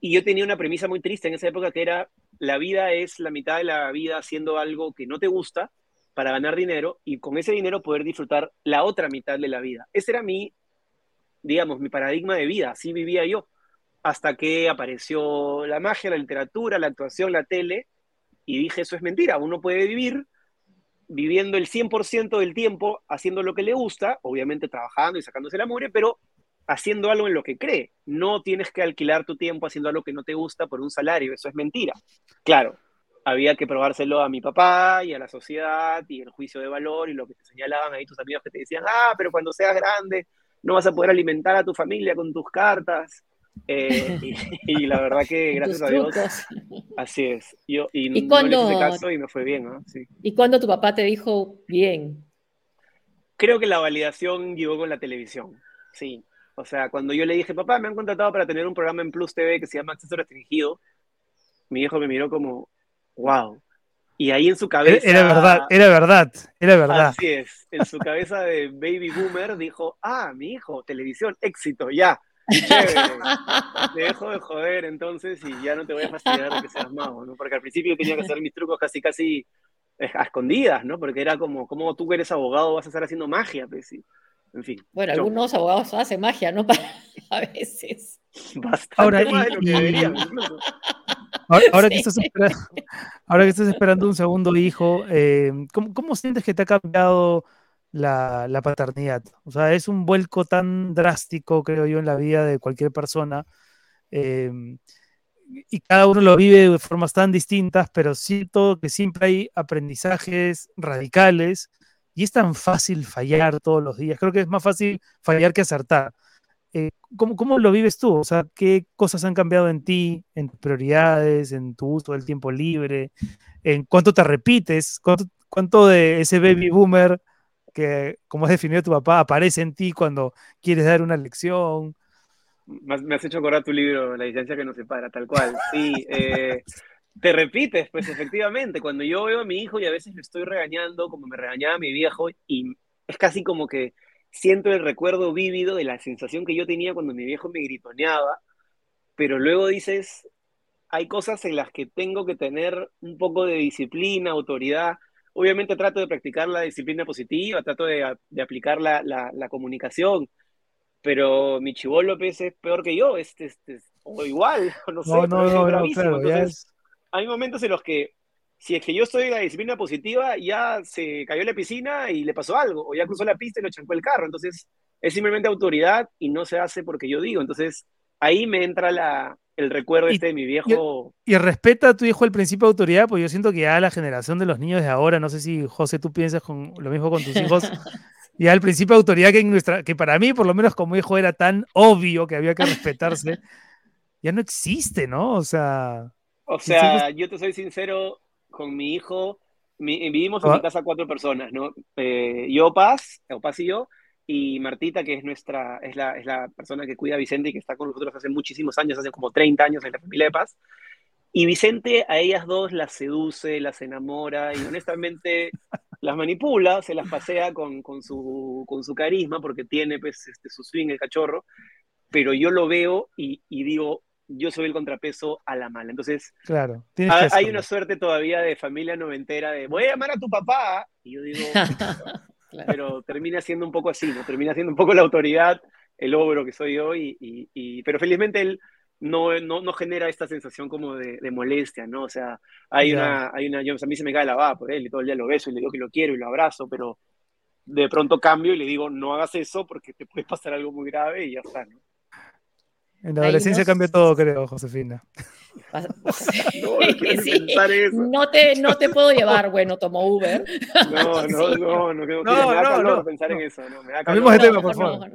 Y yo tenía una premisa muy triste en esa época que era, la vida es la mitad de la vida haciendo algo que no te gusta para ganar dinero y con ese dinero poder disfrutar la otra mitad de la vida. Ese era mi, digamos, mi paradigma de vida, así vivía yo, hasta que apareció la magia, la literatura, la actuación, la tele, y dije, eso es mentira, uno puede vivir viviendo el 100% del tiempo haciendo lo que le gusta, obviamente trabajando y sacándose la mugre, pero haciendo algo en lo que cree. No tienes que alquilar tu tiempo haciendo algo que no te gusta por un salario, eso es mentira. Claro, había que probárselo a mi papá y a la sociedad y el juicio de valor y lo que te señalaban ahí tus amigos que te decían, ah, pero cuando seas grande no vas a poder alimentar a tu familia con tus cartas. Eh, y, la verdad que gracias a Dios, así es. Yo, y, ¿Y cuando, caso y me fue bien. ¿Y cuando tu papá te dijo bien? Creo que la validación llegó con la televisión, sí. O sea, cuando yo le dije, papá, me han contratado para tener un programa en Plus TV que se llama Acceso Restringido, mi hijo me miró como, wow. Y ahí en su cabeza... Era verdad, era verdad, era verdad. Así es, en su cabeza de baby boomer dijo, ah, mi hijo, televisión, éxito, ya. Te dejo de joder entonces y ya no te voy a fastidiar de que seas mago, ¿no? Porque al principio tenía que hacer mis trucos casi, casi eh, a escondidas, ¿no? Porque era como, ¿cómo tú que eres abogado vas a estar haciendo magia? Pues, sí. En fin. Bueno, algunos abogados hacen magia, ¿no? a veces. Bastante ahora, más de lo que deberían. Ahora, que estás esperando, ahora, que estás esperando, un segundo hijo, eh, ¿cómo, sientes que te ha cambiado la, paternidad? O sea, es un vuelco tan drástico, creo yo, en la vida de cualquier persona. Eh, y cada uno lo vive de formas tan distintas, pero siento que siempre hay aprendizajes radicales y es tan fácil fallar todos los días. Creo que es más fácil fallar que acertar. Eh, ¿cómo, lo vives tú? O sea, ¿qué cosas han cambiado en ti, en tus prioridades, en tu uso del tiempo libre? ¿En cuánto te repites? ¿Cuánto, de ese baby boomer que, como has definido tu papá, aparece en ti cuando quieres dar una lección? Me has hecho acordar tu libro, La licencia que nos separa, tal cual. Sí, eh, te repites, pues efectivamente, cuando yo veo a mi hijo y a veces le estoy regañando como me regañaba mi viejo y es casi como que siento el recuerdo vívido de la sensación que yo tenía cuando mi viejo me gritoneaba, pero luego dices, hay cosas en las que tengo que tener un poco de disciplina, autoridad. Obviamente trato de practicar la disciplina positiva, trato de, aplicar la, comunicación, pero mi chivol López es peor que yo, este, este, o igual, no sé, hay momentos en los que si es que yo estoy en la disciplina positiva, ya se cayó en la piscina y le pasó algo, o ya cruzó la pista y lo chancó el carro. Entonces, es simplemente autoridad y no se hace porque yo digo. Entonces, ahí me entra la, el recuerdo este de mi viejo. Y, respeta a tu hijo el principio de autoridad, porque yo siento que ya la generación de los niños de ahora, no sé si José tú piensas con lo mismo con tus hijos, ya el principio de autoridad que, en nuestra, que para mí, por lo menos como hijo, era tan obvio que había que respetarse, ya no existe, ¿no? O sea... O sea, yo te soy sincero, con mi hijo, vivimos en mi ah. casa cuatro personas, ¿no? Eh, yo, Paz, o Paz y yo, y Martita, que es nuestra, es la, es la persona que cuida a Vicente y que está con nosotros hace muchísimos años, hace como 30 años en la familia de Paz. Y Vicente a ellas dos las seduce, las enamora y honestamente las manipula, se las pasea con, con, su, con su carisma porque tiene pues, este, su swing el cachorro, pero yo lo veo y, y digo, yo soy el contrapeso a la mala. Entonces, claro, hay una suerte todavía de familia noventera de voy a llamar a tu papá. Y yo digo, pero termina siendo un poco así, ¿no? Termina siendo un poco la autoridad, el ogro que soy yo, y, y, pero felizmente él no, no, no, genera esta sensación como de, molestia, ¿no? O sea, hay una, hay una, yo, a mí se me cae la baba por él y todo el día lo beso y le digo que lo quiero y lo abrazo, pero de pronto cambio y le digo, no hagas eso porque te puede pasar algo muy grave y ya está, ¿no? En la adolescencia cambia todo, creo, Josefina. no, te, no te puedo llevar, bueno, tomo Uber. No, no, no, no, no, no, me da calor pensar en eso. No, me da Cambiemos de tema, por favor.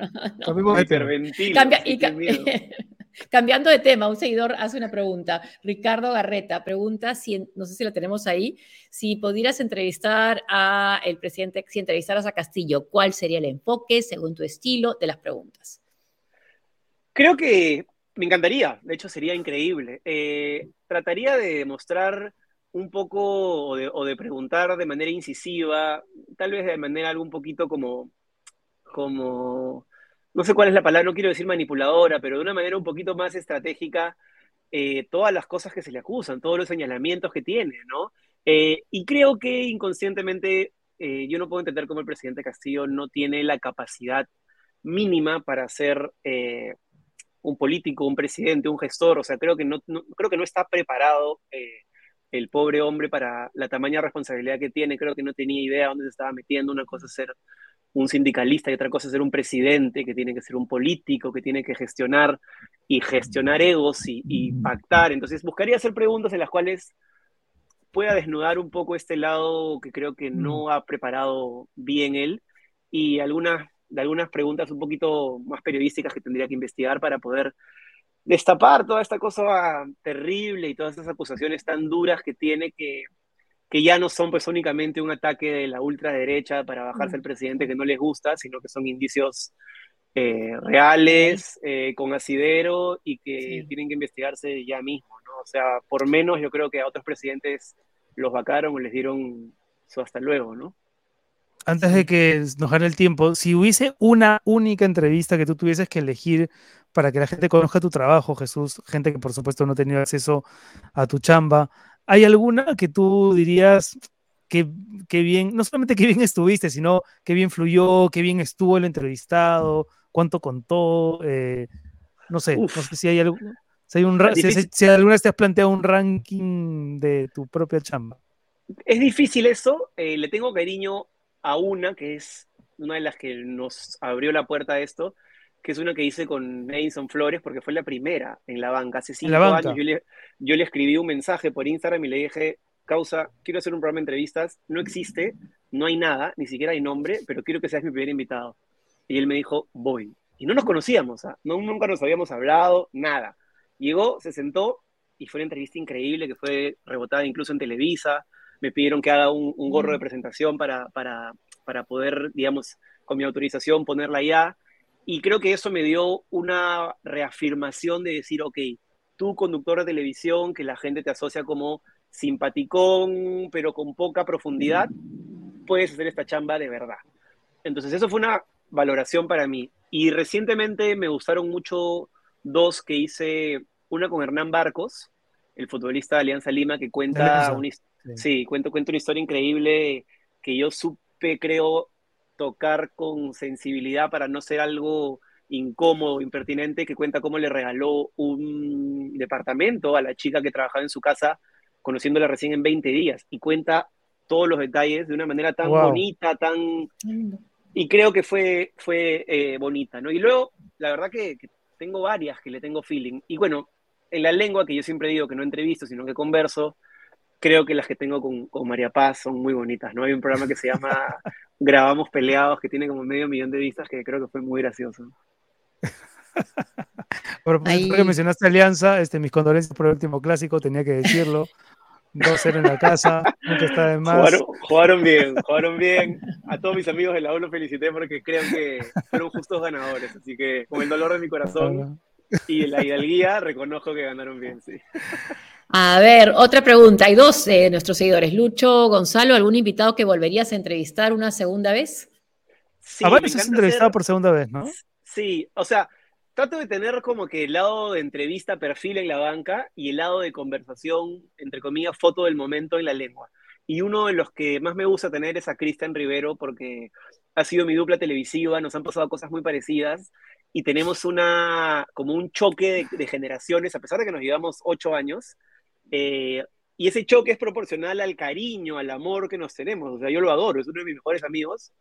Cambiando de tema, un seguidor hace una pregunta. Ricardo Garreta pregunta, si, no sé si la tenemos ahí, si pudieras entrevistar a el presidente, si entrevistaras a Castillo, ¿cuál sería el enfoque según tu estilo de las preguntas? Creo que me encantaría, de hecho sería increíble. Eh, trataría de demostrar un poco o de, preguntar de manera incisiva, tal vez de manera algo un poquito como, como, no sé cuál es la palabra, no quiero decir manipuladora, pero de una manera un poquito más estratégica, eh, todas las cosas que se le acusan, todos los señalamientos que tiene, ¿no? Eh, y creo que inconscientemente yo no puedo entender cómo el presidente Castillo no tiene la capacidad mínima para eh, un político, un presidente, un gestor. O sea, creo que no, creo que no está preparado eh, el pobre hombre para la tamaña responsabilidad que tiene. Creo que no tenía idea dónde se estaba metiendo. Una cosa es ser un sindicalista y otra cosa es ser un presidente, que tiene que ser un político, que tiene que gestionar y gestionar egos y, y pactar. Entonces, buscaría hacer preguntas en las cuales pueda desnudar un poco este lado que creo que no ha preparado bien él y algunas, de algunas preguntas un poquito más periodísticas que tendría que investigar para poder destapar toda esta cosa terrible y todas esas acusaciones tan duras que tiene que, que ya no son pues únicamente un ataque de la ultraderecha para bajarse al presidente que no les gusta, sino que son indicios eh, reales, eh, con asidero y que tienen que investigarse ya mismo, ¿no? O sea, por menos yo creo que a otros presidentes los vacaron o les dieron su hasta luego, ¿no? Antes de que nos gane el tiempo, si hubiese una única entrevista que tú tuvieses que elegir para que la gente conozca tu trabajo, Jesús, gente que por supuesto no ha tenido acceso a tu chamba, ¿hay alguna que tú dirías que, bien, no solamente que bien estuviste, sino que bien fluyó, que bien estuvo el entrevistado, cuánto contó? Eh, no sé, no sé si hay algo, si, hay un, si, alguna vez te has planteado un ranking de tu propia chamba. Es difícil eso, eh, le tengo cariño a una que es una de las que nos abrió la puerta a esto, que es una que hice con Edison Flores, porque fue la primera en la banca. Hace cinco años yo le, yo le, escribí un mensaje por Instagram y le dije, causa, quiero hacer un programa de entrevistas, no existe, no hay nada, ni siquiera hay nombre, pero quiero que seas mi primer invitado. Y él me dijo, voy. Y no nos conocíamos, ¿ah? no, nunca nos habíamos hablado, nada. Llegó, se sentó y fue una entrevista increíble que fue rebotada incluso en Televisa. Me pidieron que haga un, gorro de presentación para, para, para poder, digamos, con mi autorización ponerla allá. Y creo que eso me dio una reafirmación de decir, ok, tú conductor de televisión, que la gente te asocia como simpaticón, pero con poca profundidad, puedes hacer esta chamba de verdad. Entonces, eso fue una valoración para mí. Y recientemente me gustaron mucho dos que hice, una con Hernán Barcos, el futbolista de Alianza Lima, que cuenta, una, sí. cuenta, cuenta una historia increíble que yo supe, creo, tocar con sensibilidad para no ser algo incómodo, impertinente, que cuenta cómo le regaló un departamento a la chica que trabajaba en su casa, conociéndola recién en 20 días, y cuenta todos los detalles de una manera tan bonita, tan... Y creo que fue, fue eh, bonita, ¿no? Y luego, la verdad que, tengo varias que le tengo feeling. Y bueno, en la lengua, que yo siempre digo que no entrevisto, sino que converso, creo que las que tengo con, con, María Paz son muy bonitas, ¿no? Hay un programa que se llama Grabamos Peleados, que tiene como medio millón de vistas, que creo que fue muy gracioso. Por que mencionaste Alianza, este, mis condolencias por el último clásico, tenía que decirlo. 2-0 en la casa, nunca está de más. Jugaron, bien, jugaron bien. A todos mis amigos de la U los felicité porque creo que fueron justos ganadores. Así que con el dolor de mi corazón y la hidalguía reconozco que ganaron bien, sí. A ver, otra pregunta. Hay dos de nuestros seguidores. Lucho, Gonzalo, ¿algún invitado que volverías a entrevistar una segunda vez? Sí, a ver, se has entrevistado por segunda vez, ¿no? Sí, o sea, trato de tener como que el lado de entrevista, perfil en la banca y el lado de conversación, entre comillas, foto del momento en la lengua. Y uno de los que más me gusta tener es a Cristian Rivero porque ha sido mi dupla televisiva, nos han pasado cosas muy parecidas y tenemos una, como un choque de, generaciones, a pesar de que nos llevamos ocho años. Eh, y ese choque es proporcional al cariño, al amor que nos tenemos. O sea, yo lo adoro, es uno de mis mejores amigos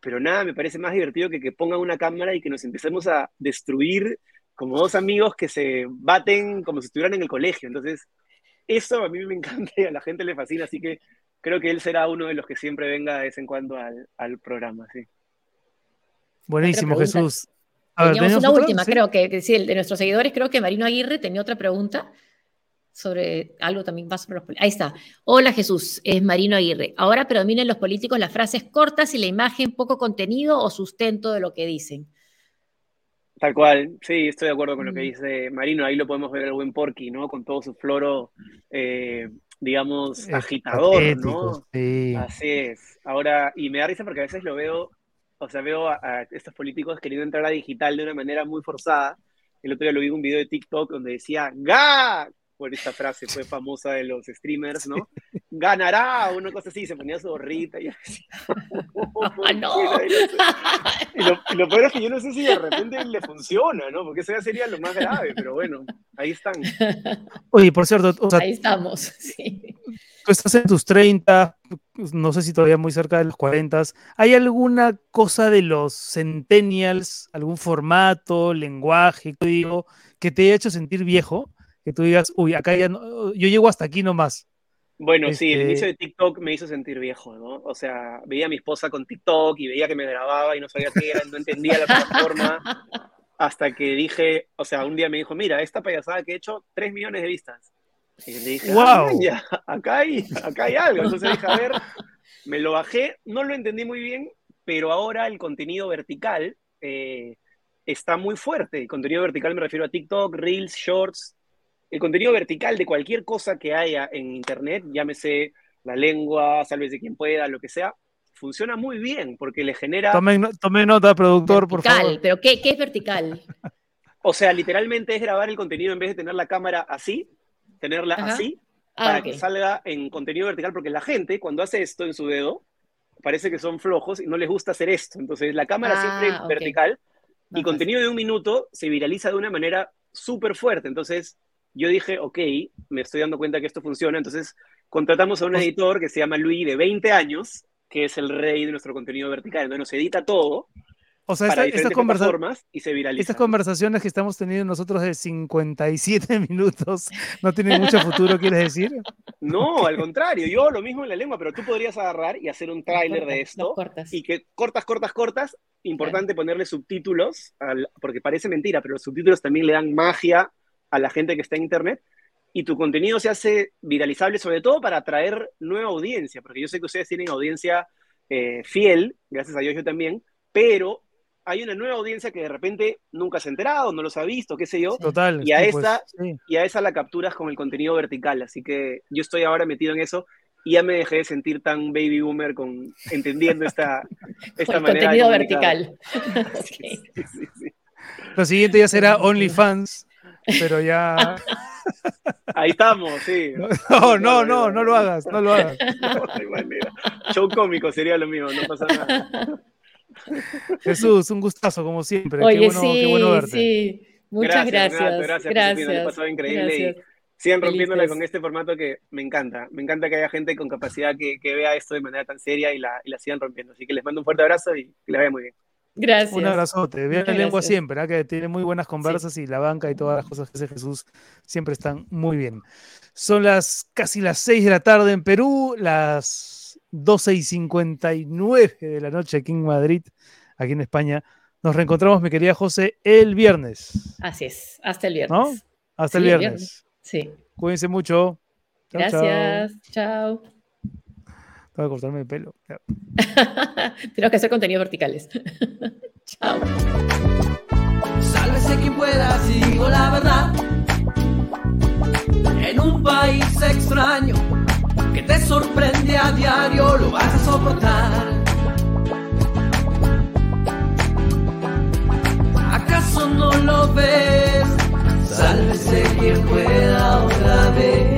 pero nada me parece más divertido que que pongan una cámara y que nos empecemos a destruir como dos amigos que se baten como si estuvieran en el colegio. Entonces, eso a mí me encanta y a la gente le fascina, así que creo que él será uno de los que siempre venga de vez en cuando al, al programa, sí. Buenísimo, Jesús. Teníamos una última, creo que, que sí, de nuestros seguidores, creo que Marino Aguirre tenía otra pregunta sobre algo también más sobre los Ahí está. Hola Jesús, es Marino Aguirre. Ahora predominan los políticos las frases cortas y la imagen poco contenido o sustento de lo que dicen. Tal cual, sí, estoy de acuerdo con lo que mm. dice Marino. Ahí lo podemos ver el buen Porky, ¿no? Con todo su floro, eh, digamos, agitador, ¿no? Sí. Así es. Ahora, y me da risa porque a veces lo veo, o sea, veo a, estos políticos queriendo entrar a digital de una manera muy forzada. El otro día lo vi en un video de TikTok donde decía, ¡Ga! por esta frase fue famosa de los streamers, ¿no? Ganará, una cosa así, se ponía su gorrita y así. Ah, no. Y lo, lo peor es que yo no sé si de repente le funciona, ¿no? Porque eso ya sería lo más grave, pero bueno, ahí están. Oye, por cierto, o sea, Ahí estamos, sí. Tú estás en tus 30, no sé si todavía muy cerca de los 40. ¿Hay alguna cosa de los centennials, algún formato, lenguaje, código, que te haya hecho sentir viejo? Que tú digas, uy, acá ya no, yo llego hasta aquí nomás. Bueno, sí, el Este- inicio de TikTok me hizo sentir viejo, ¿no? O sea, veía a mi esposa con TikTok y veía que me grababa y no sabía qué era, no entendía la plataforma, hasta que dije, o sea, un día me dijo, mira, esta payasada que he hecho, 3 millones de vistas. Y le dije, ah, ¡Guau! ya, acá hay, acá hay algo. Entonces dije, a ver, me lo bajé, no lo entendí muy bien, pero ahora el contenido vertical eh, está muy fuerte. El contenido vertical me refiero a TikTok, Reels, Shorts, el contenido vertical de cualquier cosa que haya en Internet, llámese la lengua, sálvese quien pueda, lo que sea, funciona muy bien porque le genera, Tome, no- tome nota, productor, por Vertical, favor. pero ¿qué, qué es vertical? o sea, literalmente es grabar el contenido en vez de tener la cámara así, tenerla Ajá. así, Ah, para que salga en contenido vertical, porque la gente cuando hace esto en su dedo, parece que son flojos y no les gusta hacer esto. Entonces la cámara Ah, siempre ok. vertical y contenido de un minuto se viraliza de una manera súper fuerte. Entonces yo dije, ok, me estoy dando cuenta que esto funciona. Entonces contratamos a un O- editor que se llama Luis, de 20 años, que es el rey de nuestro contenido vertical. Entonces nos edita todo O sea, para esta- estas, diferentes conversa- y se estas conversaciones que estamos teniendo nosotros de 57 minutos no tienen mucho futuro, ¿quieres decir? No, al contrario, yo lo mismo en la lengua, pero tú podrías agarrar y hacer un tráiler de esto y que cortas, cortas, cortas, importante ponerle subtítulos, al- porque parece mentira, pero los subtítulos también le dan magia a la gente que está en internet y tu contenido se hace viralizable, sobre todo para atraer nueva audiencia, porque yo sé que ustedes tienen audiencia eh, fiel, gracias a Dios yo también, pero hay una nueva audiencia que de repente nunca se ha enterado, no los ha visto, qué sé yo, Total. Y a sí, pues, esta- sí. y a esa la capturas con el contenido vertical. Así que yo estoy ahora metido en eso y ya me dejé de sentir tan baby boomer con entendiendo esta, esta el manera de contenido vertical. Sí, Ok. sí, sí, sí. Lo siguiente ya será OnlyFans, pero ya. Ahí estamos, sí. No, no, no, no lo hagas, no lo hagas. No, cómico sería lo mío, no pasa nada. Jesús, un gustazo como siempre. Oye, qué bueno, sí, qué bueno verte. sí. Muchas gracias. Renato, Gracias. Josefina, le he pasado increíble y gracias. sigan rompiéndola con este formato que me encanta. Me encanta que haya gente con capacidad que, que vea esto de manera tan seria y la, y la sigan rompiendo. Así que les mando un fuerte abrazo y que les vaya muy bien. Gracias. Un abrazote. Vean la lengua gracias. siempre, ¿ah? que tiene muy buenas conversas y la banca y todas las cosas que hace Jesús siempre están muy bien. Son las casi las 6 de la tarde en Perú, las 12 y 59 de la noche aquí en Madrid, aquí en España. Nos reencontramos, mi querida José, el viernes. Así es. Hasta el viernes. ¿No? Hasta el viernes. Sí. Cuídense mucho. Gracias. Chao. Tengo que cortarme el pelo. Tenemos que hacer contenidos verticales. Chao. Sálvese quien pueda, si digo la verdad. En un país extraño que te sorprende a diario lo vas a soportar. ¿Acaso no lo ves? Sálvese quien pueda otra vez.